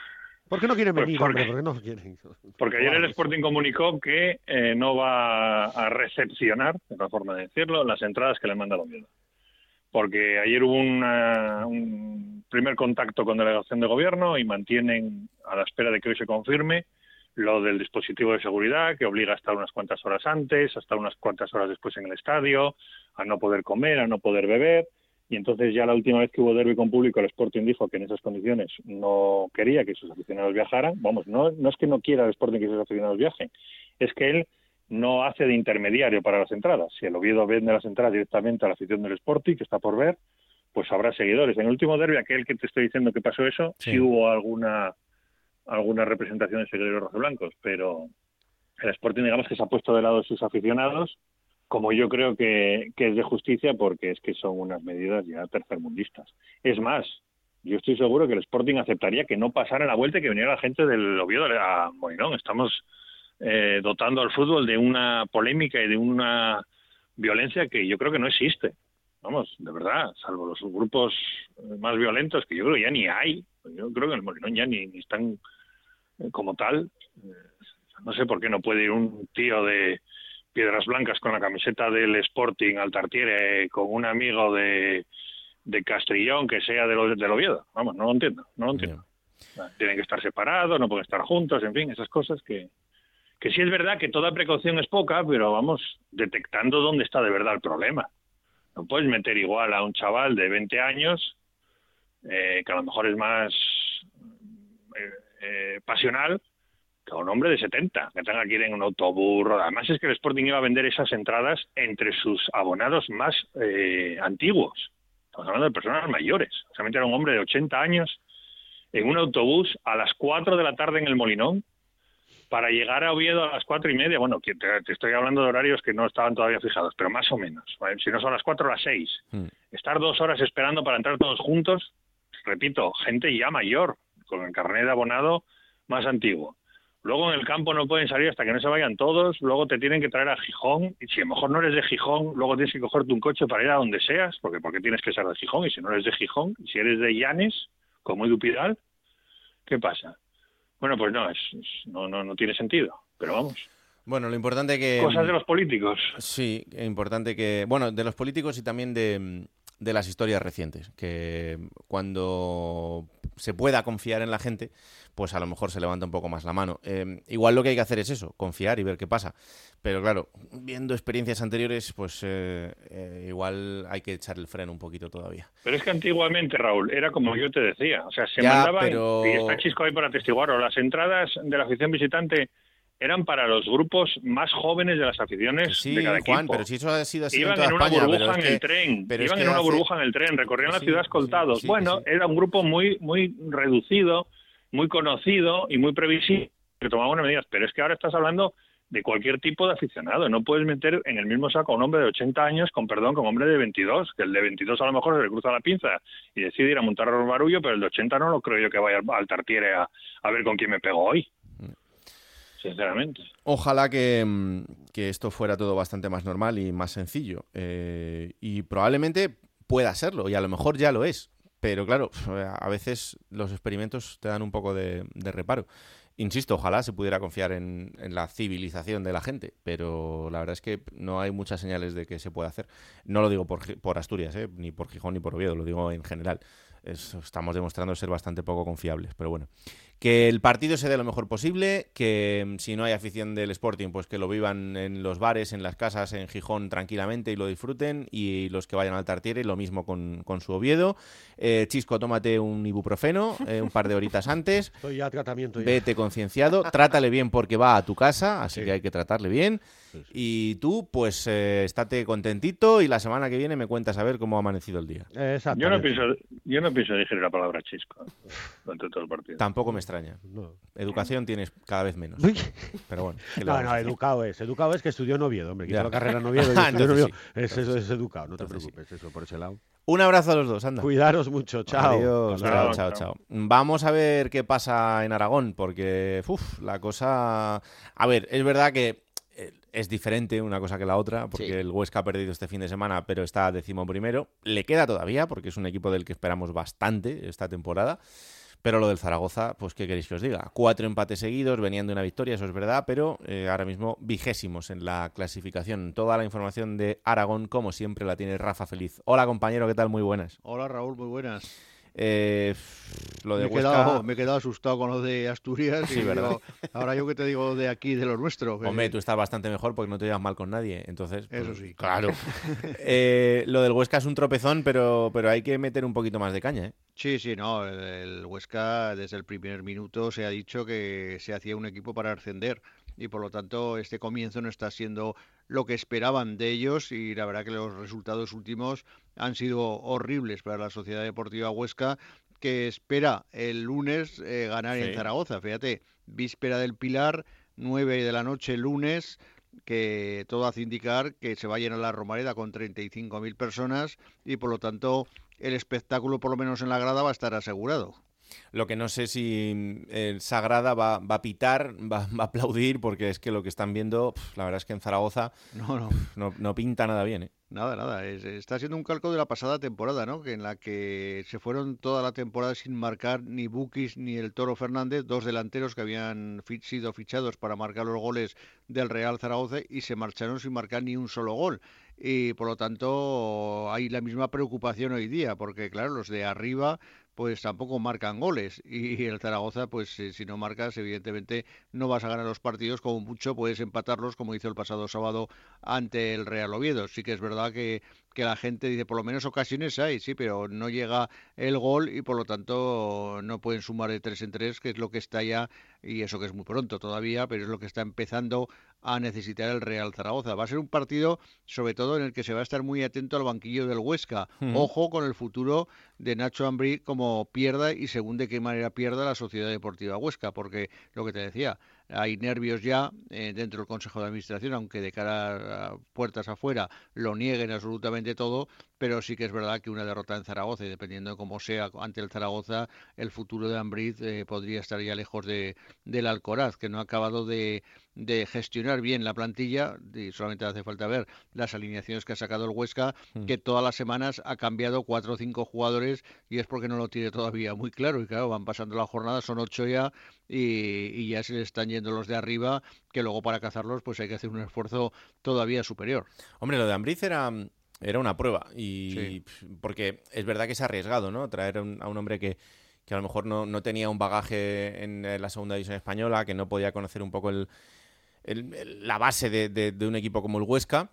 ¿Por qué no quieren Pues venir, porque- hombre? ¿Por qué no quieren? Porque ayer el Sporting comunicó que eh, no va a recepcionar, de otra forma de decirlo, las entradas que le manda el Oviedo. Porque ayer hubo una- un primer contacto con delegación de gobierno y mantienen, a la espera de que hoy se confirme, lo del dispositivo de seguridad que obliga a estar unas cuantas horas antes, a estar unas cuantas horas después en el estadio, a no poder comer, a no poder beber. Y entonces ya la última vez que hubo derby con público, el Sporting dijo que en esas condiciones no quería que sus aficionados viajaran. Vamos, no, no es que no quiera el Sporting que sus aficionados viajen, es que él no hace de intermediario para las entradas. Si el Oviedo vende las entradas directamente a la afición del Sporting, que está por ver, pues habrá seguidores. En el último derby, aquel que te estoy diciendo que pasó eso, sí, hubo alguna alguna representación de seguidores rojiblancos, pero el Sporting digamos que se ha puesto de lado de sus aficionados, como yo creo que, es de justicia, porque es que son unas medidas ya tercermundistas. Es más, yo estoy seguro que el Sporting aceptaría que no pasara la vuelta y que viniera la gente del Oviedo a Molinón. Estamos eh, dotando al fútbol de una polémica y de una violencia que yo creo que no existe. Vamos, de verdad, salvo los grupos más violentos que yo creo que ya ni hay. Yo creo que en el Molinón ya ni, ni están eh, como tal. Eh, no sé por qué no puede ir un tío de Piedras Blancas con la camiseta del Sporting al Tartiere con un amigo de, de Castrillón que sea de lo, del Oviedo. Vamos, no lo entiendo, no lo entiendo. Tienen que estar separados, no pueden estar juntos, en fin, esas cosas que, que sí es verdad que toda precaución es poca, pero vamos detectando dónde está de verdad el problema. No puedes meter igual a un chaval de 20 años, eh, que a lo mejor es más eh, eh, pasional, a un hombre de 70, que tenga que ir en un autobús. Además es que el Sporting iba a vender esas entradas entre sus abonados más eh, antiguos. Estamos hablando de personas mayores. O sea, meter a un hombre de 80 años en un autobús a las 4 de la tarde en el Molinón para llegar a Oviedo a las cuatro y media, bueno, te, te, estoy hablando de horarios que no estaban todavía fijados, pero más o menos. ¿vale? Si no son las cuatro, las seis. Mm. Estar dos horas esperando para entrar todos juntos, repito, gente ya mayor, con el carnet de abonado más antiguo. Luego en el campo no pueden salir hasta que no se vayan todos, luego te tienen que traer a Gijón, y si a lo mejor no eres de Gijón, luego tienes que cogerte un coche para ir a donde seas, porque porque tienes que ser de Gijón, y si no eres de Gijón, y si eres de Llanes, como Dupidal, ¿qué pasa? Bueno, pues no, es, es, no, no, no tiene sentido, pero vamos. Bueno, lo importante que... Cosas de los políticos. Sí, importante que... Bueno, de los políticos y también de, de las historias recientes, que cuando se pueda confiar en la gente, pues a lo mejor se levanta un poco más la mano. Eh, igual lo que hay que hacer es eso, confiar y ver qué pasa. Pero claro, viendo experiencias anteriores, pues eh, eh, igual hay que echar el freno un poquito todavía. Pero es que antiguamente, Raúl, era como yo te decía, o sea, se ya, mandaban, pero... y está Chisco ahí para atestiguarlo, las entradas de la afición visitante eran para los grupos más jóvenes de las aficiones sí, de cada Juan, equipo. pero si eso ha sido así iban en, toda en una España, burbuja en que, el tren, iban es en una hace... burbuja en el tren, recorrían sí, la ciudad escoltados. sí, bueno, era un grupo muy muy reducido, muy conocido y muy previsible que tomaba unas medidas, pero es que ahora estás hablando de cualquier tipo de aficionado, no puedes meter en el mismo saco a un hombre de 80 años con perdón con un hombre de 22, que el de 22 a lo mejor se le cruza la pinza y decide ir a montar el barullo, pero el de 80 no lo creo yo que vaya al, al Tartiere a, a ver con quién me pego hoy sinceramente. Ojalá que, mm, que, esto fuera todo bastante más normal y más sencillo. Eh, y probablemente pueda serlo, y a lo mejor ya lo es. Pero claro, a veces los experimentos te dan un poco de, reparo. Insisto, ojalá se pudiera confiar en, la civilización de la gente, pero la verdad es que no hay muchas señales de que se pueda hacer. No lo digo por, por Asturias, ¿eh? ni por Gijón ni por Oviedo, lo digo en general. Es, estamos demostrando ser bastante poco confiables, pero bueno. Que el partido se dé lo mejor posible, que mm, si no hay afición del Sporting, pues que lo vivan en los bares, en las casas, en Gijón tranquilamente y lo disfruten, y los que vayan al Tartiere, lo mismo con, con su Oviedo. Eh, Chisco, tómate un ibuprofeno eh, un par de horitas antes. Estoy ya tratamiento. Ya. Vete concienciado, trátale bien porque va a tu casa, así sí. que hay que tratarle bien. Sí, sí. Y tú, pues, eh, estate contentito y la semana que viene me cuentas a ver cómo ha amanecido el día. Yo no pienso, yo no pienso digerir la palabra chisco durante todo el partido. Tampoco me extraña. No. Educación tienes cada vez menos. Pero bueno. No, no, educado es. Educado es que estudió en Oviedo, hombre. Que hizo la carrera en Oviedo. Oviedo. Es, eso es educado, no te preocupes. Eso por ese lado. Un abrazo a los dos, anda. Cuidaros mucho, chao. Adiós, chao, chao, chao, Vamos a ver qué pasa en Aragón, porque uf, la cosa... A ver, es verdad que es diferente una cosa que la otra, porque sí. el Huesca ha perdido este fin de semana, pero está décimo primero. Le queda todavía, porque es un equipo del que esperamos bastante esta temporada. Pero lo del Zaragoza, pues qué queréis que os diga. Cuatro empates seguidos, venían de una victoria, eso es verdad, pero eh, ahora mismo vigésimos en la clasificación. Toda la información de Aragón, como siempre, la tiene Rafa Feliz. Hola compañero, ¿qué tal? Muy buenas. Hola Raúl, muy buenas. Eh, lo de me, he Huesca... quedado, me he quedado asustado con lo de Asturias. Sí, ¿verdad? Digo, ahora yo que te digo de aquí, de lo nuestro. Hombre, tú estás bastante mejor porque no te llevas mal con nadie. Entonces, pues, Eso sí. Claro. eh, lo del Huesca es un tropezón, pero, pero hay que meter un poquito más de caña. ¿eh? Sí, sí, no. El, el Huesca, desde el primer minuto, se ha dicho que se hacía un equipo para ascender. Y por lo tanto este comienzo no está siendo lo que esperaban de ellos y la verdad que los resultados últimos han sido horribles para la Sociedad Deportiva Huesca que espera el lunes eh, ganar en. Zaragoza. Fíjate, víspera del Pilar, 9 de la noche lunes, que todo hace indicar que se va a llenar la Romareda con 35.000 personas y por lo tanto el espectáculo, por lo menos en la grada, va a estar asegurado. Lo que no sé si mm, el Sagrada va, va a pitar, va, va a aplaudir, porque es que lo que están viendo, la verdad es que en Zaragoza No, no. no, no pinta nada bien. ¿eh? Nada, nada. es- está siendo un calco de la pasada temporada, ¿no? Que en la que se fueron toda la temporada sin marcar ni Bukis ni el Toro Fernández, dos delanteros que habían fi- sido fichados para marcar los goles del Real Zaragoza y se marcharon sin marcar ni un solo gol. Y por lo tanto hay la misma preocupación hoy día, porque claro, los de arriba pues tampoco marcan goles. Y el Zaragoza pues si no marcas evidentemente no vas a ganar los partidos como mucho puedes empatarlos como hizo el pasado sábado ante el Real Oviedo. Sí que es verdad que, que la gente dice por lo menos ocasiones hay sí pero no llega el gol y por lo tanto no pueden sumar de tres en tres que es lo que está ya y eso que es muy pronto todavía pero es lo que está empezando a necesitar el Real Zaragoza. Va a ser un partido sobre todo en el que se va a estar muy atento al banquillo del Huesca. Ojo con el futuro de Nacho Ambrí como pierda y según de qué manera pierda la Sociedad Deportiva Huesca, porque lo que te decía, hay nervios ya eh, dentro del Consejo de Administración, aunque de cara a puertas afuera lo nieguen absolutamente todo, pero sí que es verdad que una derrota en Zaragoza, y dependiendo de cómo sea ante el Zaragoza, el futuro de Ambriz eh, podría estar ya lejos de, del Alcoraz, que no ha acabado de, de gestionar bien la plantilla, y solamente hace falta ver las alineaciones que ha sacado el Huesca, Mm. que todas las semanas ha cambiado cuatro o cinco jugadores y es porque no lo tiene todavía muy claro. Y claro, van pasando la jornada, son ocho ya y, y ya se le están yendo los de arriba, que luego para cazarlos pues hay que hacer un esfuerzo todavía superior. Hombre, lo de Ambriz era, era una prueba. Y Sí. porque es verdad que es arriesgado, ¿no? Traer a un, a un hombre que, que a lo mejor no, no tenía un bagaje en la segunda división española, que no podía conocer un poco el, el- el- la base de, de- de un equipo como el Huesca.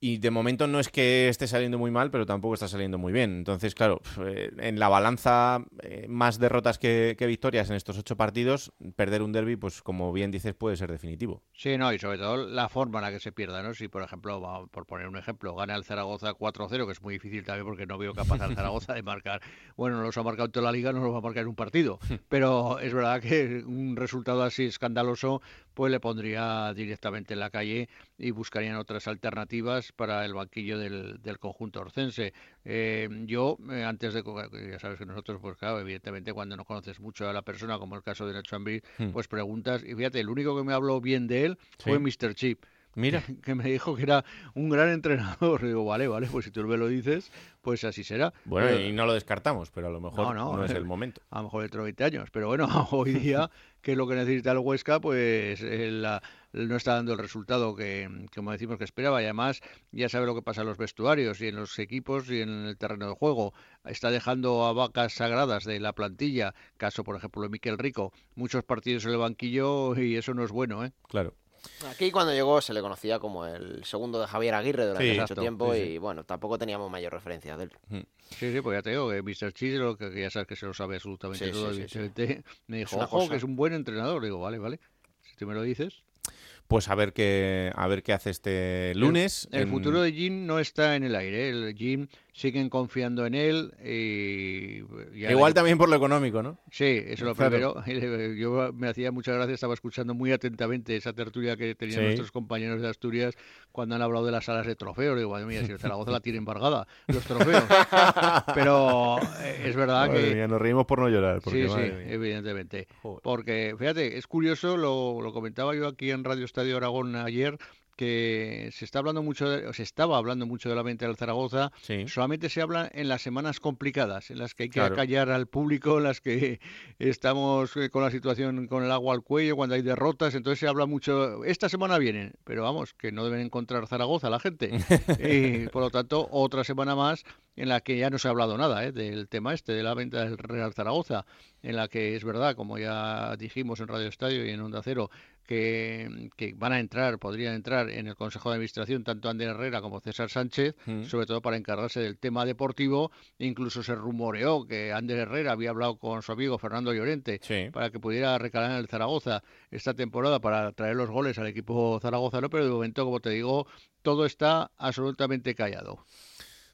Y de momento no es que esté saliendo muy mal, pero tampoco está saliendo muy bien. Entonces, claro, eh, en la balanza, eh, más derrotas que, que victorias en estos ocho partidos, perder un derby, pues como bien dices, puede ser definitivo. Sí, no, y sobre todo la forma en la que se pierda, ¿no? Si, por ejemplo, por poner un ejemplo, gana el Zaragoza 4-0, que es muy difícil también porque no veo capaz al Zaragoza de marcar, bueno, no los ha marcado en toda la liga, no los va a marcar en un partido, pero es verdad que un resultado así escandaloso, pues le pondría directamente en la calle y buscarían otras alternativas para el banquillo del, del conjunto orcense. Eh, yo, eh, antes de, ya sabes que nosotros, pues claro, evidentemente cuando no conoces mucho a la persona, como el caso de Nacho Ambrí, Hmm. pues preguntas, y fíjate, el único que me habló bien de él fue. Mr. Chip. Mira. Que me dijo que era un gran entrenador. Digo, vale, vale, pues si tú me lo dices, pues así será. Bueno, Pero- y no lo descartamos, pero a lo mejor No, no, no, es el momento. a lo mejor dentro de 20 años. Pero bueno, hoy día, que es lo que necesita el Huesca, pues eh, la- no está dando el resultado que, como decimos, que esperaba. Y además, ya sabe lo que pasa en los vestuarios y en los equipos y en el terreno de juego. Está dejando a vacas sagradas de la plantilla, caso, por ejemplo, de Miquel Rico, muchos partidos en el banquillo y eso no es bueno, ¿eh? Claro. Aquí cuando llegó se le conocía como el segundo de Javier Aguirre durante Sí, mucho exacto, tiempo sí, y sí. bueno, tampoco teníamos mayor referencia de él. Sí, sí, pues ya te digo que Mr. Lo que, ya sabes que se lo sabe absolutamente Sí, todo, sí, sí, sí. evidentemente, me dijo, ojo, cosa. que es un buen entrenador. Digo, vale, vale, si tú me lo dices. Pues a ver qué, a ver qué hace este lunes. El, el en- futuro de Jim no está en el aire. El Jim siguen confiando en él y... ya el Igual también por lo económico, ¿no? Sí, eso es lo primero. Yo me hacía muchas gracias, estaba escuchando muy atentamente esa tertulia que tenían Sí. nuestros compañeros de Asturias cuando han hablado de las salas de trofeos. Digo, madre mía, si Zaragoza la tiene embargada, los trofeos. Pero eh, es verdad Madre que... mía, nos reímos por no llorar. Porque, sí, sí, mía. evidentemente. Porque, fíjate, es curioso, lo, lo comentaba yo aquí en Radio Estadio Aragón ayer, que se está hablando mucho, de- o se estaba hablando mucho de la venta del Zaragoza, Sí. solamente se habla en las semanas complicadas, en las que hay que Claro. callar al público, en las que estamos eh, con la situación con el agua al cuello, cuando hay derrotas, entonces se habla mucho, esta semana vienen, pero vamos, que no deben encontrar Zaragoza la gente. y por lo tanto, otra semana más en la que ya no se ha hablado nada ¿eh? del tema este, de la venta del Real Zaragoza, en la que es verdad, como ya dijimos en Radio Estadio y en Onda Cero, que, que, van a entrar, podrían entrar en el Consejo de Administración tanto Ander Herrera como César Sánchez, Mm. sobre todo para encargarse del tema deportivo. Incluso se rumoreó que Ander Herrera había hablado con su amigo Fernando Llorente para que pudiera recalar en el Zaragoza esta temporada para traer los goles al equipo zaragozano, pero de momento, como te digo, todo está absolutamente callado.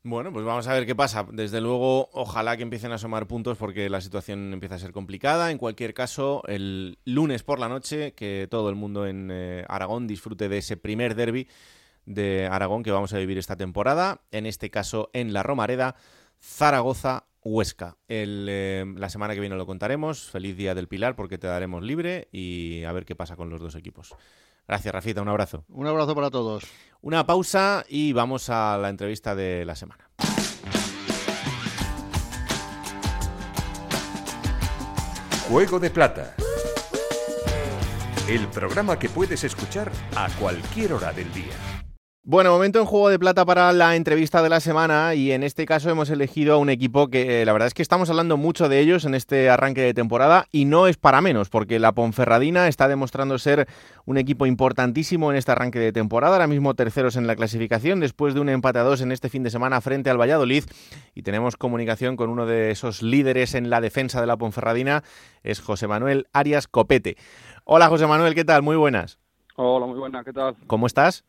Bueno, pues vamos a ver qué pasa. Desde luego, ojalá que empiecen a sumar puntos porque la situación empieza a ser complicada. En cualquier caso, el lunes por la noche, que todo el mundo en eh, Aragón disfrute de ese primer derby de Aragón que vamos a vivir esta temporada. En este caso, en la Romareda, Zaragoza. Huesca. El, eh, la semana que viene lo contaremos. Feliz día del Pilar porque te daremos libre y a ver qué pasa con los dos equipos. Gracias, Rafita. Un abrazo. Un abrazo para todos. Una pausa y vamos a la entrevista de la semana. Juego de Plata. El programa que puedes escuchar a cualquier hora del día. Bueno, momento en Juego de Plata para la entrevista de la semana y en este caso hemos elegido a un equipo que eh, la verdad es que estamos hablando mucho de ellos en este arranque de temporada y no es para menos porque la Ponferradina está demostrando ser un equipo importantísimo en este arranque de temporada, ahora mismo terceros en la clasificación después de un empate a dos en este fin de semana frente al Valladolid y tenemos comunicación con uno de esos líderes en la defensa de la Ponferradina, es José Manuel Arias Copete. Hola José Manuel, ¿qué tal? Muy buenas. Hola, muy buenas, ¿qué tal? ¿Cómo estás?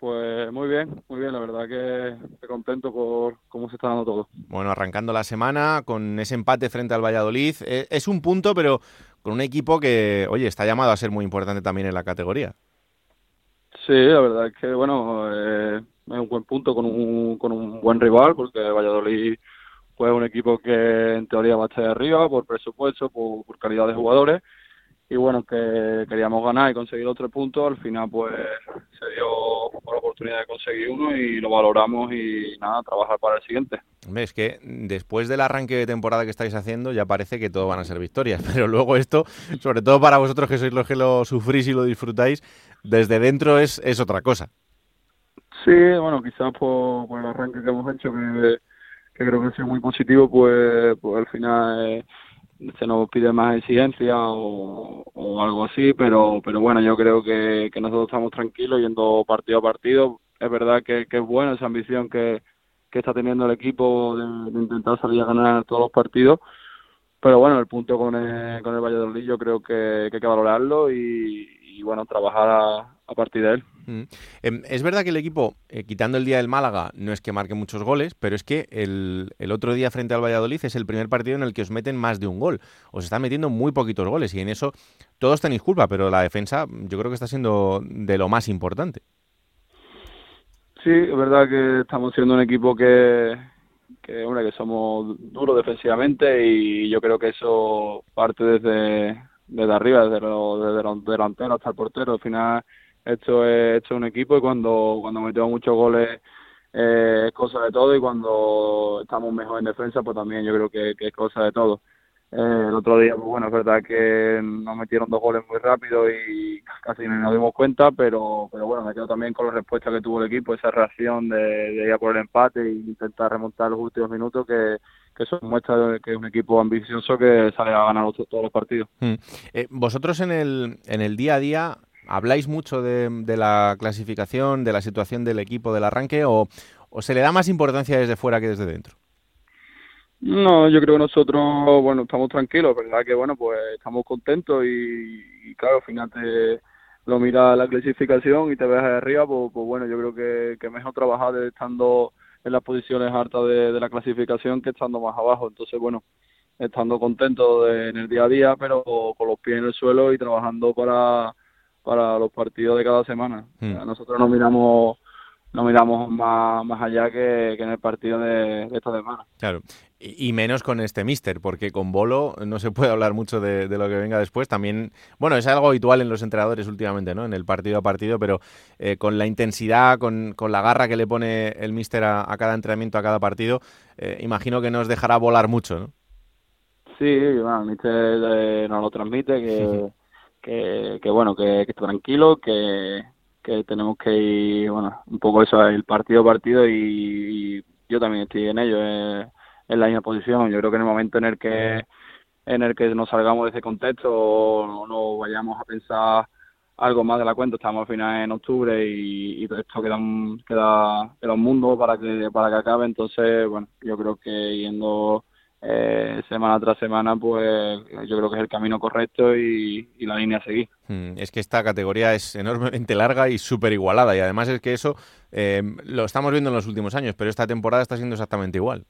Pues muy bien, muy bien, la verdad que estoy contento por cómo se está dando todo. Bueno, arrancando la semana con ese empate frente al Valladolid. Eh, Es un punto, pero con un equipo que, oye, está llamado a ser muy importante también en la categoría. Sí, la verdad es que, bueno, eh, es un buen punto con un, con un buen rival, porque Valladolid pues, es un equipo que en teoría va a estar arriba por presupuesto, por, por calidad de jugadores. Y bueno, que queríamos ganar y conseguir los tres puntos, al final pues se dio la oportunidad de conseguir uno y lo valoramos y nada, trabajar para el siguiente. Es que después del arranque de temporada que estáis haciendo ya parece que todo van a ser victorias, pero luego esto, sobre todo para vosotros que sois los que lo sufrís y lo disfrutáis, desde dentro es, es otra cosa. Sí, bueno, quizás por, por el arranque que hemos hecho, que, que creo que ha sido muy positivo, pues, pues al final eh, se nos pide más exigencia o, o algo así, pero pero bueno, yo creo que, que nosotros estamos tranquilos yendo partido a partido. Es verdad que, que es buena esa ambición que, que está teniendo el equipo de, de intentar salir a ganar todos los partidos, pero bueno, el punto con el, con el Valladolid yo creo que, que hay que valorarlo y, y bueno, trabajar a, a partir de él. Mm. Em, Es verdad que el equipo, eh, quitando el día del Málaga, no es que marque muchos goles, pero es que el, el otro día frente al Valladolid es el primer partido en el que os meten más de un gol. Os están metiendo muy poquitos goles y en eso todos tenéis culpa, pero la defensa yo creo que está siendo de lo más importante. Sí, es verdad que estamos siendo un equipo que, que, hombre, que somos duros defensivamente y yo creo que eso parte desde, desde arriba, desde los, desde los delanteros hasta el portero. Al final esto es, esto es un equipo y cuando, cuando metemos muchos goles eh, es cosa de todo y cuando estamos mejor en defensa pues también yo creo que, que es cosa de todo. Eh, el otro día, pues bueno, es verdad que nos metieron dos goles muy rápido y casi ni nos dimos cuenta, pero pero bueno, me quedo también con la respuesta que tuvo el equipo, esa reacción de, ir a por el empate e intentar remontar los últimos minutos, que, que eso muestra que es un equipo ambicioso que sale a ganar todos los partidos. Mm. Eh, vosotros en el, en el día a día habláis mucho de, de la clasificación, de la situación del equipo, del arranque, o, o se le da más importancia desde fuera que desde dentro. No, yo creo que nosotros, bueno, estamos tranquilos, ¿verdad? Que bueno, pues estamos contentos y, y claro, al final te lo mira la clasificación y te ves ahí arriba, pues, pues bueno, yo creo que, que mejor trabajar estando en las posiciones altas de, de la clasificación que estando más abajo. Entonces, bueno, estando contentos de- en el día a día, pero con los pies en el suelo y trabajando para, para los partidos de cada semana. O sea, Mm. nosotros no miramos no miramos más, más allá que, que en el partido de, de esta semana. Claro, y, y menos con este mister, porque con Bolo no se puede hablar mucho de, de lo que venga después. También, bueno, es algo habitual en los entrenadores últimamente, ¿no? En el partido a partido, pero eh, con la intensidad, con, con la garra que le pone el mister a, a cada entrenamiento, a cada partido, eh, imagino que nos dejará volar mucho, ¿no? Sí, bueno, el míster eh, nos lo transmite, que, que, que bueno, que, que tranquilo, que, que tenemos que ir, bueno, un poco eso, el partido a partido y, y yo también estoy en ello, eh, en la misma posición. Yo creo que en el momento en el que en el que nos salgamos de ese contexto o no vayamos a pensar algo más de la cuenta. Estamos al final en octubre y, y esto queda un, queda, queda un mundo para que, para que acabe. Entonces, bueno, yo creo que yendo eh, semana tras semana, pues yo creo que es el camino correcto y, y la línea a seguir. Mm, Es que esta categoría es enormemente larga y súper igualada. Y además es que eso eh, lo estamos viendo en los últimos años, pero esta temporada está siendo exactamente igual.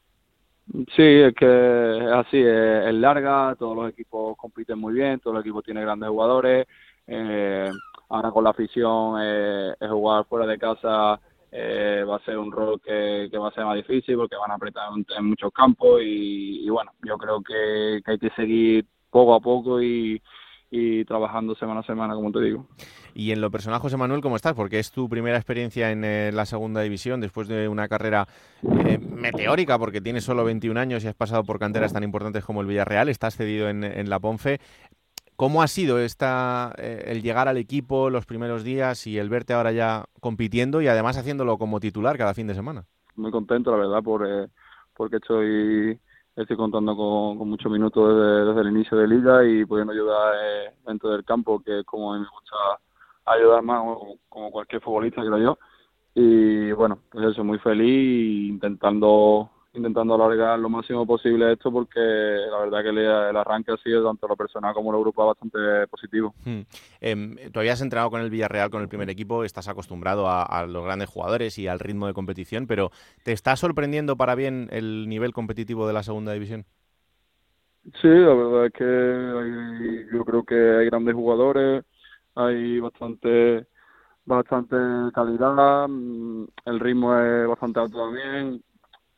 Sí, es que es así, es, es larga, todos los equipos compiten muy bien, todos los equipos tienen grandes jugadores. Eh, ahora con la afición, eh, es jugar fuera de casa eh, va a ser un rol que, va a ser más difícil porque van a apretar en, muchos campos y, y bueno, yo creo que, que hay que seguir poco a poco y, y trabajando semana a semana, como te digo. Y en lo personal, José Manuel, ¿cómo estás? Porque es tu primera experiencia en eh, la segunda división después de una carrera eh, meteórica, porque tienes solo 21 años y has pasado por canteras tan importantes como el Villarreal, estás cedido en, en la Ponfe. ¿Cómo ha sido esta, eh, el llegar al equipo los primeros días y el verte ahora ya compitiendo y además haciéndolo como titular cada fin de semana? Muy contento, la verdad, por, eh, porque estoy estoy contando con, con muchos minutos desde, desde, el inicio de liga y pudiendo ayudar eh, dentro del campo, que es como a mí me gusta ayudar más, como, cualquier futbolista, creo yo. Y bueno, pues eso, muy feliz intentando intentando alargar lo máximo posible esto porque la verdad que el, el arranque ha sido tanto lo personal como lo grupal bastante positivo. Hmm. Eh, tú habías entrenado con el Villarreal, con el primer equipo, estás acostumbrado a, a, los grandes jugadores y al ritmo de competición, pero ¿te está sorprendiendo para bien el nivel competitivo de la segunda división? Sí, la verdad es que hay, yo creo que hay grandes jugadores, hay bastante bastante calidad, mm, el ritmo es bastante alto también,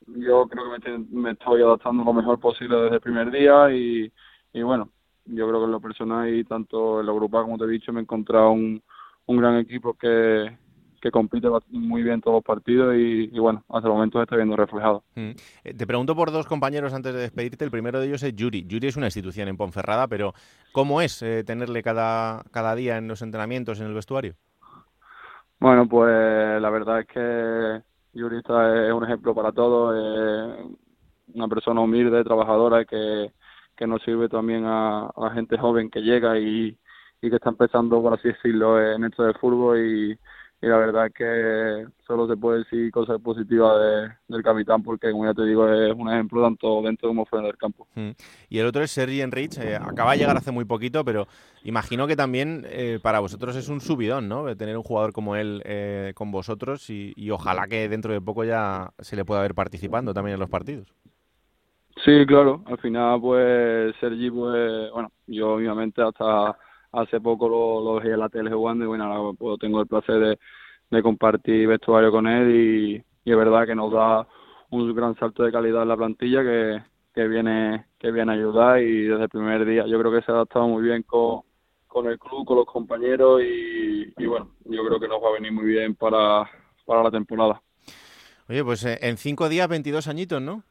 yo creo que me, me, estoy adaptando lo mejor posible desde el primer día y, y, bueno, yo creo que en lo personal y tanto en lo grupal como te he dicho me he encontrado un, un gran equipo que, que compite muy bien todos los partidos y, y, bueno, hasta el momento se está viendo reflejado. Mm. Te pregunto por dos compañeros antes de despedirte. El primero de ellos es Yuri. Yuri es una institución en Ponferrada, pero ¿cómo es eh, tenerle cada, cada día en los entrenamientos, en el vestuario? Bueno, pues la verdad es que Yuri está, es un ejemplo para todos, es una persona humilde, trabajadora que, que nos sirve también a, a, la gente joven que llega y, y que está empezando, por así decirlo, en esto del fútbol y, y la verdad es que solo se puede decir cosas positivas de, del capitán porque, como ya te digo, es un ejemplo tanto dentro como fuera del campo. Mm. Y el otro es Sergi Enrich, eh, acaba de llegar hace muy poquito, pero imagino que también eh, para vosotros es un subidón, ¿no? Tener un jugador como él eh, con vosotros y, y, ojalá que dentro de poco ya se le pueda ver participando también en los partidos. Sí, claro, al final pues Sergi, pues bueno, yo obviamente hasta hace poco lo, lo dejé en la tele jugando y bueno, ahora pues, tengo el placer de, compartir vestuario con él y, es verdad que nos da un gran salto de calidad en la plantilla que, que viene que viene a ayudar y desde el primer día yo creo que se ha adaptado muy bien con, con el club, con los compañeros y, y bueno, yo creo que nos va a venir muy bien para, para la temporada. Oye, pues eh, en cinco días 22 añitos, ¿no?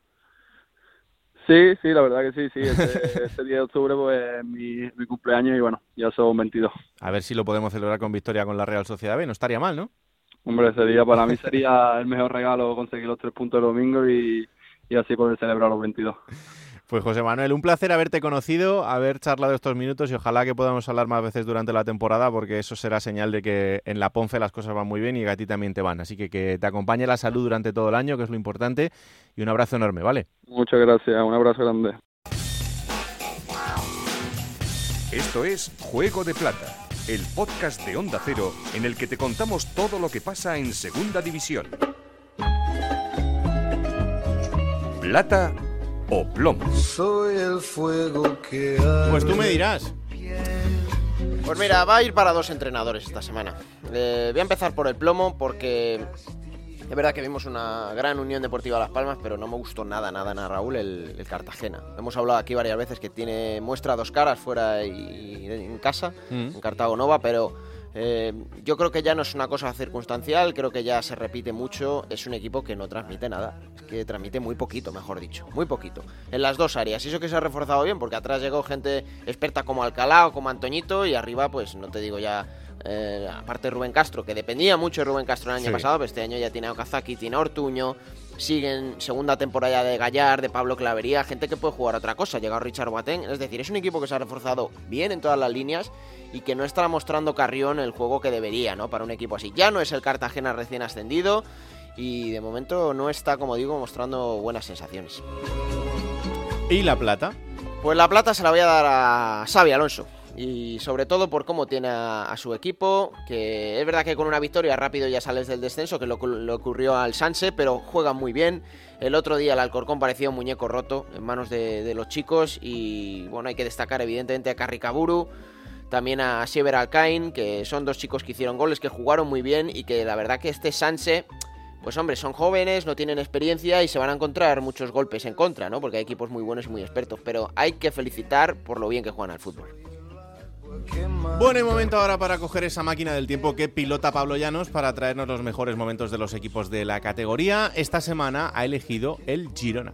Sí, sí, la verdad que sí, sí. Este, este día de octubre pues es mi, mi, cumpleaños y bueno, ya son 22. A ver si lo podemos celebrar con victoria con la Real Sociedad B, no estaría mal, ¿no? Hombre, ese día para mí sería el mejor regalo conseguir los tres puntos el domingo y, y así poder celebrar los 22. Pues José Manuel, un placer haberte conocido, haber charlado estos minutos y ojalá que podamos hablar más veces durante la temporada porque eso será señal de que en la Ponce las cosas van muy bien y que a ti también te van. Así que que te acompañe la salud durante todo el año, que es lo importante, y un abrazo enorme, ¿vale? Muchas gracias, un abrazo grande. Esto es Juego de Plata, el podcast de Onda Cero en el que te contamos todo lo que pasa en Segunda División. Plata o plomo. Soy el fuego que Pues tú me dirás. Pues mira, va a ir para dos entrenadores esta semana. Eh, voy a empezar por el plomo porque es verdad que vimos una gran unión deportiva a Las Palmas, pero no me gustó nada, nada, nada, Raúl, el, el Cartagena. Hemos hablado aquí varias veces que tiene muestra dos caras fuera y, y en casa, mm. en Cartago Nova, pero eh, yo creo que ya no es una cosa circunstancial, creo que ya se repite mucho. Es un equipo que no transmite nada, que transmite muy poquito, mejor dicho, muy poquito. En las dos áreas. Y eso que se ha reforzado bien, porque atrás llegó gente experta como Alcalá o como Antoñito, y arriba, pues no te digo ya. Eh, aparte Rubén Castro, que dependía mucho de Rubén Castro el año sí. pasado, pero este año ya tiene a Okazaki, tiene a Ortuño, siguen segunda temporada de Gallar, de Pablo Clavería, gente que puede jugar otra cosa. Ha llegado Richard Boateng, es decir, es un equipo que se ha reforzado bien en todas las líneas y que no está mostrando Carrión el juego que debería, ¿no? Para un equipo así. Ya no es el Cartagena recién ascendido y de momento no está, como digo, mostrando buenas sensaciones. ¿Y la plata? Pues la plata se la voy a dar a Xavi Alonso. Y sobre todo por cómo tiene a, a su equipo, que es verdad que con una victoria rápido ya sales del descenso, que lo, lo ocurrió al Sanse, pero juegan muy bien. El otro día el Alcorcón parecía un muñeco roto en manos de, de los chicos y bueno, hay que destacar evidentemente a Carricaburu, también a Siever Alcain, que son dos chicos que hicieron goles, que jugaron muy bien y que la verdad que este Sanse pues hombre, son jóvenes, no tienen experiencia y se van a encontrar muchos golpes en contra, ¿no? Porque hay equipos muy buenos y muy expertos, pero hay que felicitar por lo bien que juegan al fútbol. Bueno, y momento ahora para coger esa máquina del tiempo que pilota Pablo Llanos para traernos los mejores momentos de los equipos de la categoría. Esta semana ha elegido el Girona.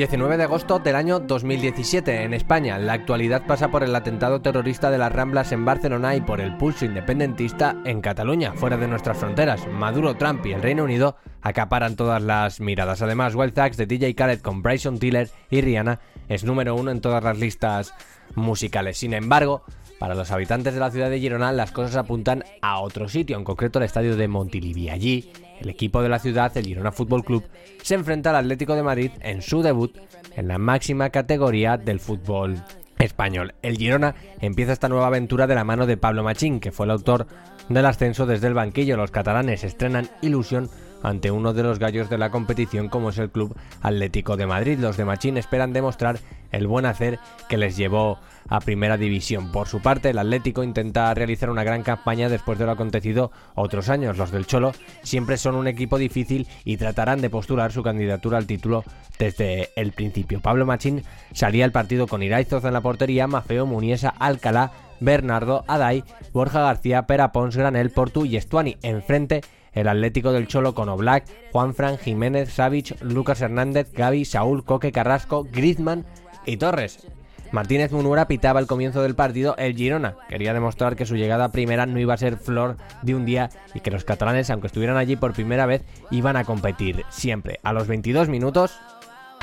...19 de agosto del año 2017 en España. La actualidad pasa por el atentado terrorista de las Ramblas en Barcelona y por el pulso independentista en Cataluña, fuera de nuestras fronteras. Maduro, Trump y el Reino Unido acaparan todas las miradas. Además, Wild Thugs de DJ Khaled con Bryson Tiller y Rihanna es número uno en todas las listas musicales. Sin embargo, para los habitantes de la ciudad de Girona las cosas apuntan a otro sitio, en concreto el estadio de Montilivi. Allí, el equipo de la ciudad, el Girona Fútbol Club, se enfrenta al Atlético de Madrid en su debut en la máxima categoría del fútbol español. El Girona empieza esta nueva aventura de la mano de Pablo Machín, que fue el autor del ascenso desde el banquillo. Los catalanes estrenan ilusión ante uno de los gallos de la competición como es el Club Atlético de Madrid. Los de Machín esperan demostrar el buen hacer que les llevó a Primera División. Por su parte, el Atlético intenta realizar una gran campaña después de lo acontecido otros años. Los del Cholo siempre son un equipo difícil y tratarán de postular su candidatura al título desde el principio. Pablo Machín salía el partido con Iraizoz en la portería, Mafeo, Muniesa, Alcalá, Bernardo, Adai, Borja García, Pera Pons, Granel, Portu y Estuani. Enfrente el Atlético del Cholo con Oblak, Juanfran, Jiménez, Savic, Lucas Hernández, Gaby, Saúl, Coque, Carrasco, Griezmann y Torres. Martínez Munura pitaba el comienzo del partido el Girona. Quería demostrar que su llegada primera no iba a ser flor de un día y que los catalanes, aunque estuvieran allí por primera vez, iban a competir siempre. A los 22 minutos...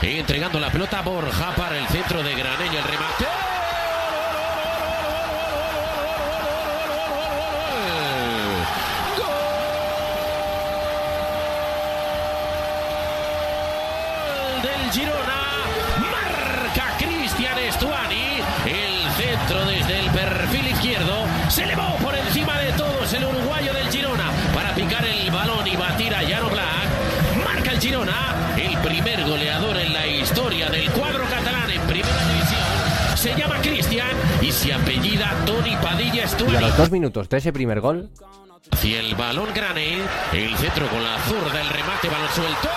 Entregando la pelota Borja para el centro de Graneño, el remate. Y a los dos minutos de ese primer gol, Hacia el balón Granel. El centro con la zurda. El remate, balón suelto.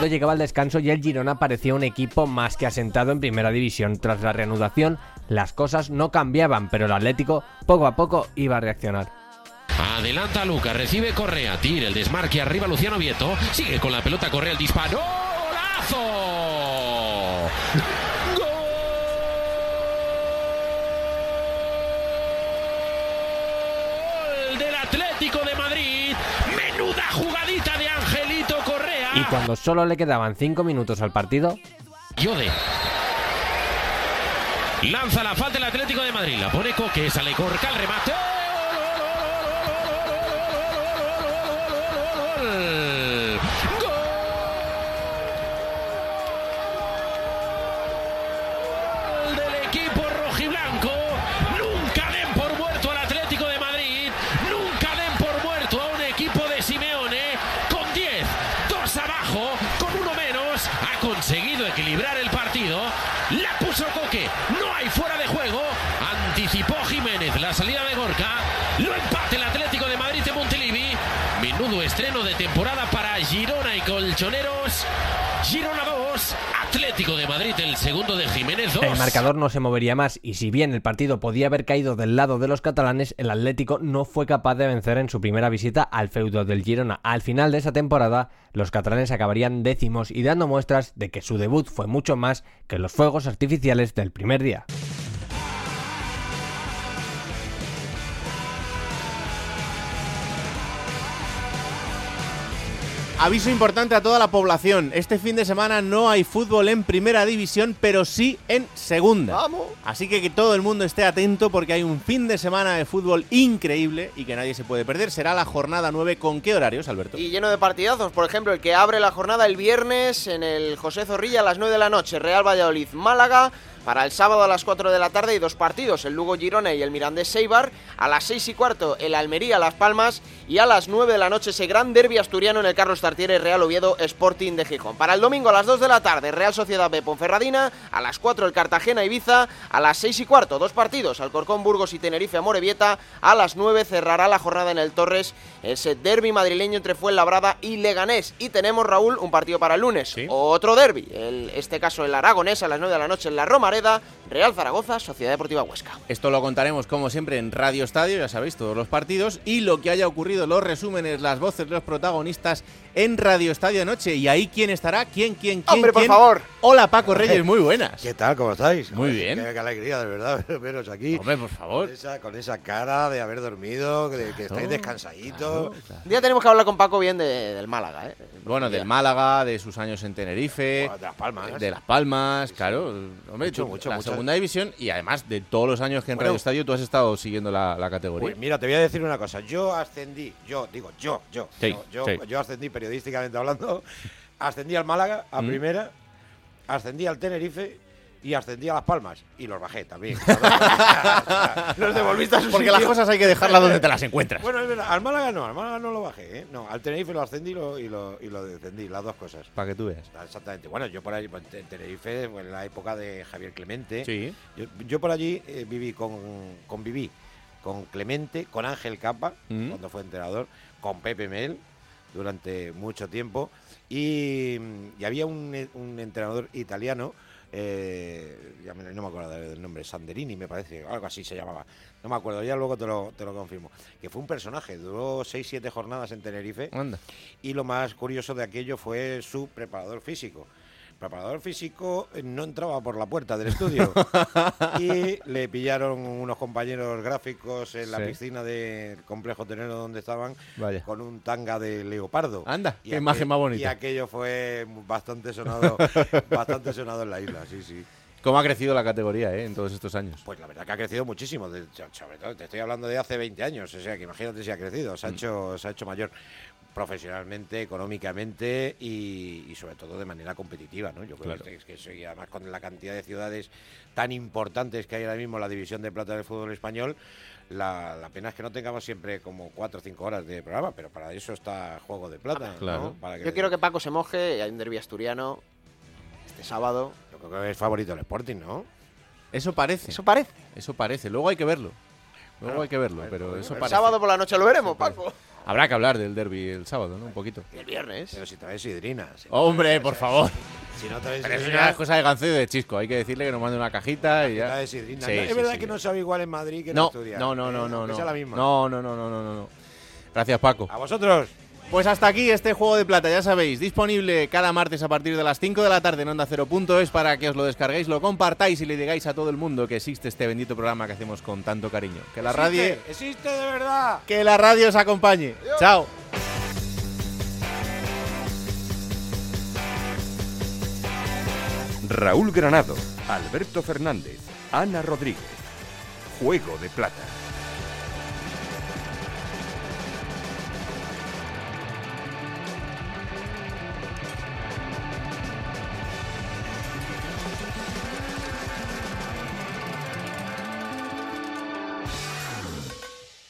Llegaba al descanso y el Girona parecía un equipo más que asentado en primera división. Tras la reanudación, las cosas no cambiaban, pero el Atlético poco a poco iba a reaccionar. Adelanta Luca, recibe Correa, tira el desmarque arriba Luciano Vieto, sigue con la pelota Correa el disparo. ¡Golazo! Gol del Atlético de Madrid. Menuda jugadita de Correa. Y cuando solo le quedaban 5 minutos al partido, Yode. Lanza la falta el Atlético de Madrid. La pone Coque, sale Corca el remate. Girona 2, Atlético de Madrid el segundo de Jiménez 2. El marcador no se movería más y si bien el partido podía haber caído del lado de los catalanes, el Atlético no fue capaz de vencer en su primera visita al feudo del Girona. Al final de esa temporada, los catalanes acabarían décimos y dando muestras de que su debut fue mucho más que los fuegos artificiales del primer día. Aviso importante a toda la población. Este fin de semana no hay fútbol en primera división, pero sí en segunda. Vamos. Así que que todo el mundo esté atento porque hay un fin de semana de fútbol increíble y que nadie se puede perder. Será la jornada 9. ¿Con qué horarios, Alberto? Y lleno de partidazos, por ejemplo, el que abre la jornada el viernes en el José Zorrilla a las 9 de la noche, Real Valladolid Málaga. Para el sábado a las 4 de la tarde hay dos partidos, el Lugo Girona y el Mirandés Seibar. A las 6 y cuarto el Almería Las Palmas y a las 9 de la noche ese gran derbi asturiano en el Carlos Tartiere Real Oviedo Sporting de Gijón. Para el domingo a las 2 de la tarde Real Sociedad B Ponferradina, a las 4 el Cartagena Ibiza, a las 6 y cuarto dos partidos, Alcorcón Burgos y Tenerife Amorebieta, a las 9 cerrará la jornada en el Torres ese derby madrileño entre Fuenlabrada y Leganés. Y tenemos, Raúl, un partido para el lunes. Otro derby, el, este caso el Aragonés a las 9 de la noche en la Romareda, Real Zaragoza, Sociedad Deportiva Huesca. Esto lo contaremos como siempre en Radio Estadio, ya sabéis, todos los partidos y lo que haya ocurrido, los resúmenes, las voces de los protagonistas en Radio Estadio de Noche. Y ahí quién estará, quién, quién, quién. Hombre, por favor. Hola Paco Reyes, muy buenas. ¿Qué tal? ¿Cómo estáis? Muy bien. Qué, qué alegría, de verdad, veros aquí. Hombre, por favor. Con esa, con esa cara de haber dormido, de que estáis descansaditos. Un día tenemos que hablar con Paco bien de- del Málaga, ¿eh? Bueno, del Málaga, de sus años en Tenerife, de Las Palmas. de Las Palmas, claro. Hombre, Mucho, mucho, la mucho. Segunda división y además de todos los años que en Bueno. Radio Estadio tú has estado siguiendo la, la categoría. Pues mira, te voy a decir una cosa. Yo ascendí, yo digo, yo, yo, Sí, yo, sí. yo ascendí periodísticamente hablando, ascendí al Málaga a Mm. primera, ascendí al Tenerife y ascendí a Las Palmas y los bajé también. los devolviste a su Porque las cosas hay que dejarlas donde te las encuentras. Bueno, es verdad, al Málaga no, al Málaga no lo bajé, ¿eh? No, al Tenerife lo ascendí y lo, y lo, y lo descendí, las dos cosas. Para que tú veas. Exactamente. Bueno, yo por allí, pues, en Tenerife, en la época de Javier Clemente. Sí. Yo, yo por allí eh, viví con, conviví con Clemente, con Ángel Capa, Mm. cuando fue entrenador, con Pepe Mel durante mucho tiempo. Y, y había un, un entrenador italiano, eh, ya me- no me acuerdo del nombre, Sanderini me parece, algo así se llamaba. No me acuerdo, ya luego te lo, te lo confirmo. Que fue un personaje, duró 6-7 jornadas en Tenerife. Anda. Y lo más curioso de aquello fue su preparador físico. Preparador físico eh, no entraba por la puerta del estudio. y le pillaron unos compañeros gráficos en la Sí. piscina del complejo tenero donde estaban Vaya. con un tanga de leopardo. Anda, Y qué imagen más Y bonita. aquello fue bastante sonado, bastante sonado en la isla, sí, sí. ¿Cómo ha crecido la categoría eh, en todos estos años? Pues la verdad que ha crecido muchísimo, de- sobre todo te estoy hablando de hace 20 años, o sea que imagínate si ha crecido, Mm. se ha hecho, se ha hecho mayor profesionalmente, económicamente y, y sobre todo de manera competitiva, ¿no? Yo creo Claro. que, es que eso, y además con la cantidad de ciudades tan importantes que hay ahora mismo en la división de plata del fútbol español, la, la pena es que no tengamos siempre como 4 o 5 horas de programa, pero para eso está Juego de Plata, ¿no? Claro. Para que Yo quiero que Paco se moje, hay un derbi asturiano este sábado. Yo creo que es favorito el Sporting, ¿no? Eso parece. Eso parece. Eso parece. Luego hay que verlo. Luego hay que verlo, pero eso El parece. sábado por la noche lo veremos, Paco. Habrá que hablar del derby el sábado, ¿no? Un poquito. Y el viernes. Pero si traes sidrinas. Hombre, por favor. Si no traes Pero es cosa de Gancedo y de Chisco. Hay que decirle que nos mande una cajita y ya. De sidrina. Sí, No, es sí, verdad sí. que no sabe igual en Madrid que en No, Asturias. no, no, eh, no, misma. No, no, no, no, no, no, no. Gracias, Paco. A vosotros. Pues hasta aquí este juego de plata, ya sabéis, disponible cada martes a partir de las 5 de la tarde en Onda 0.es para que os lo descarguéis, lo compartáis y le digáis a todo el mundo que existe este bendito programa que hacemos con tanto cariño. Que la radio, Existe, de verdad. que la radio os acompañe. Chao. Raúl Granado, Alberto Fernández, Ana Rodríguez. Juego de Plata.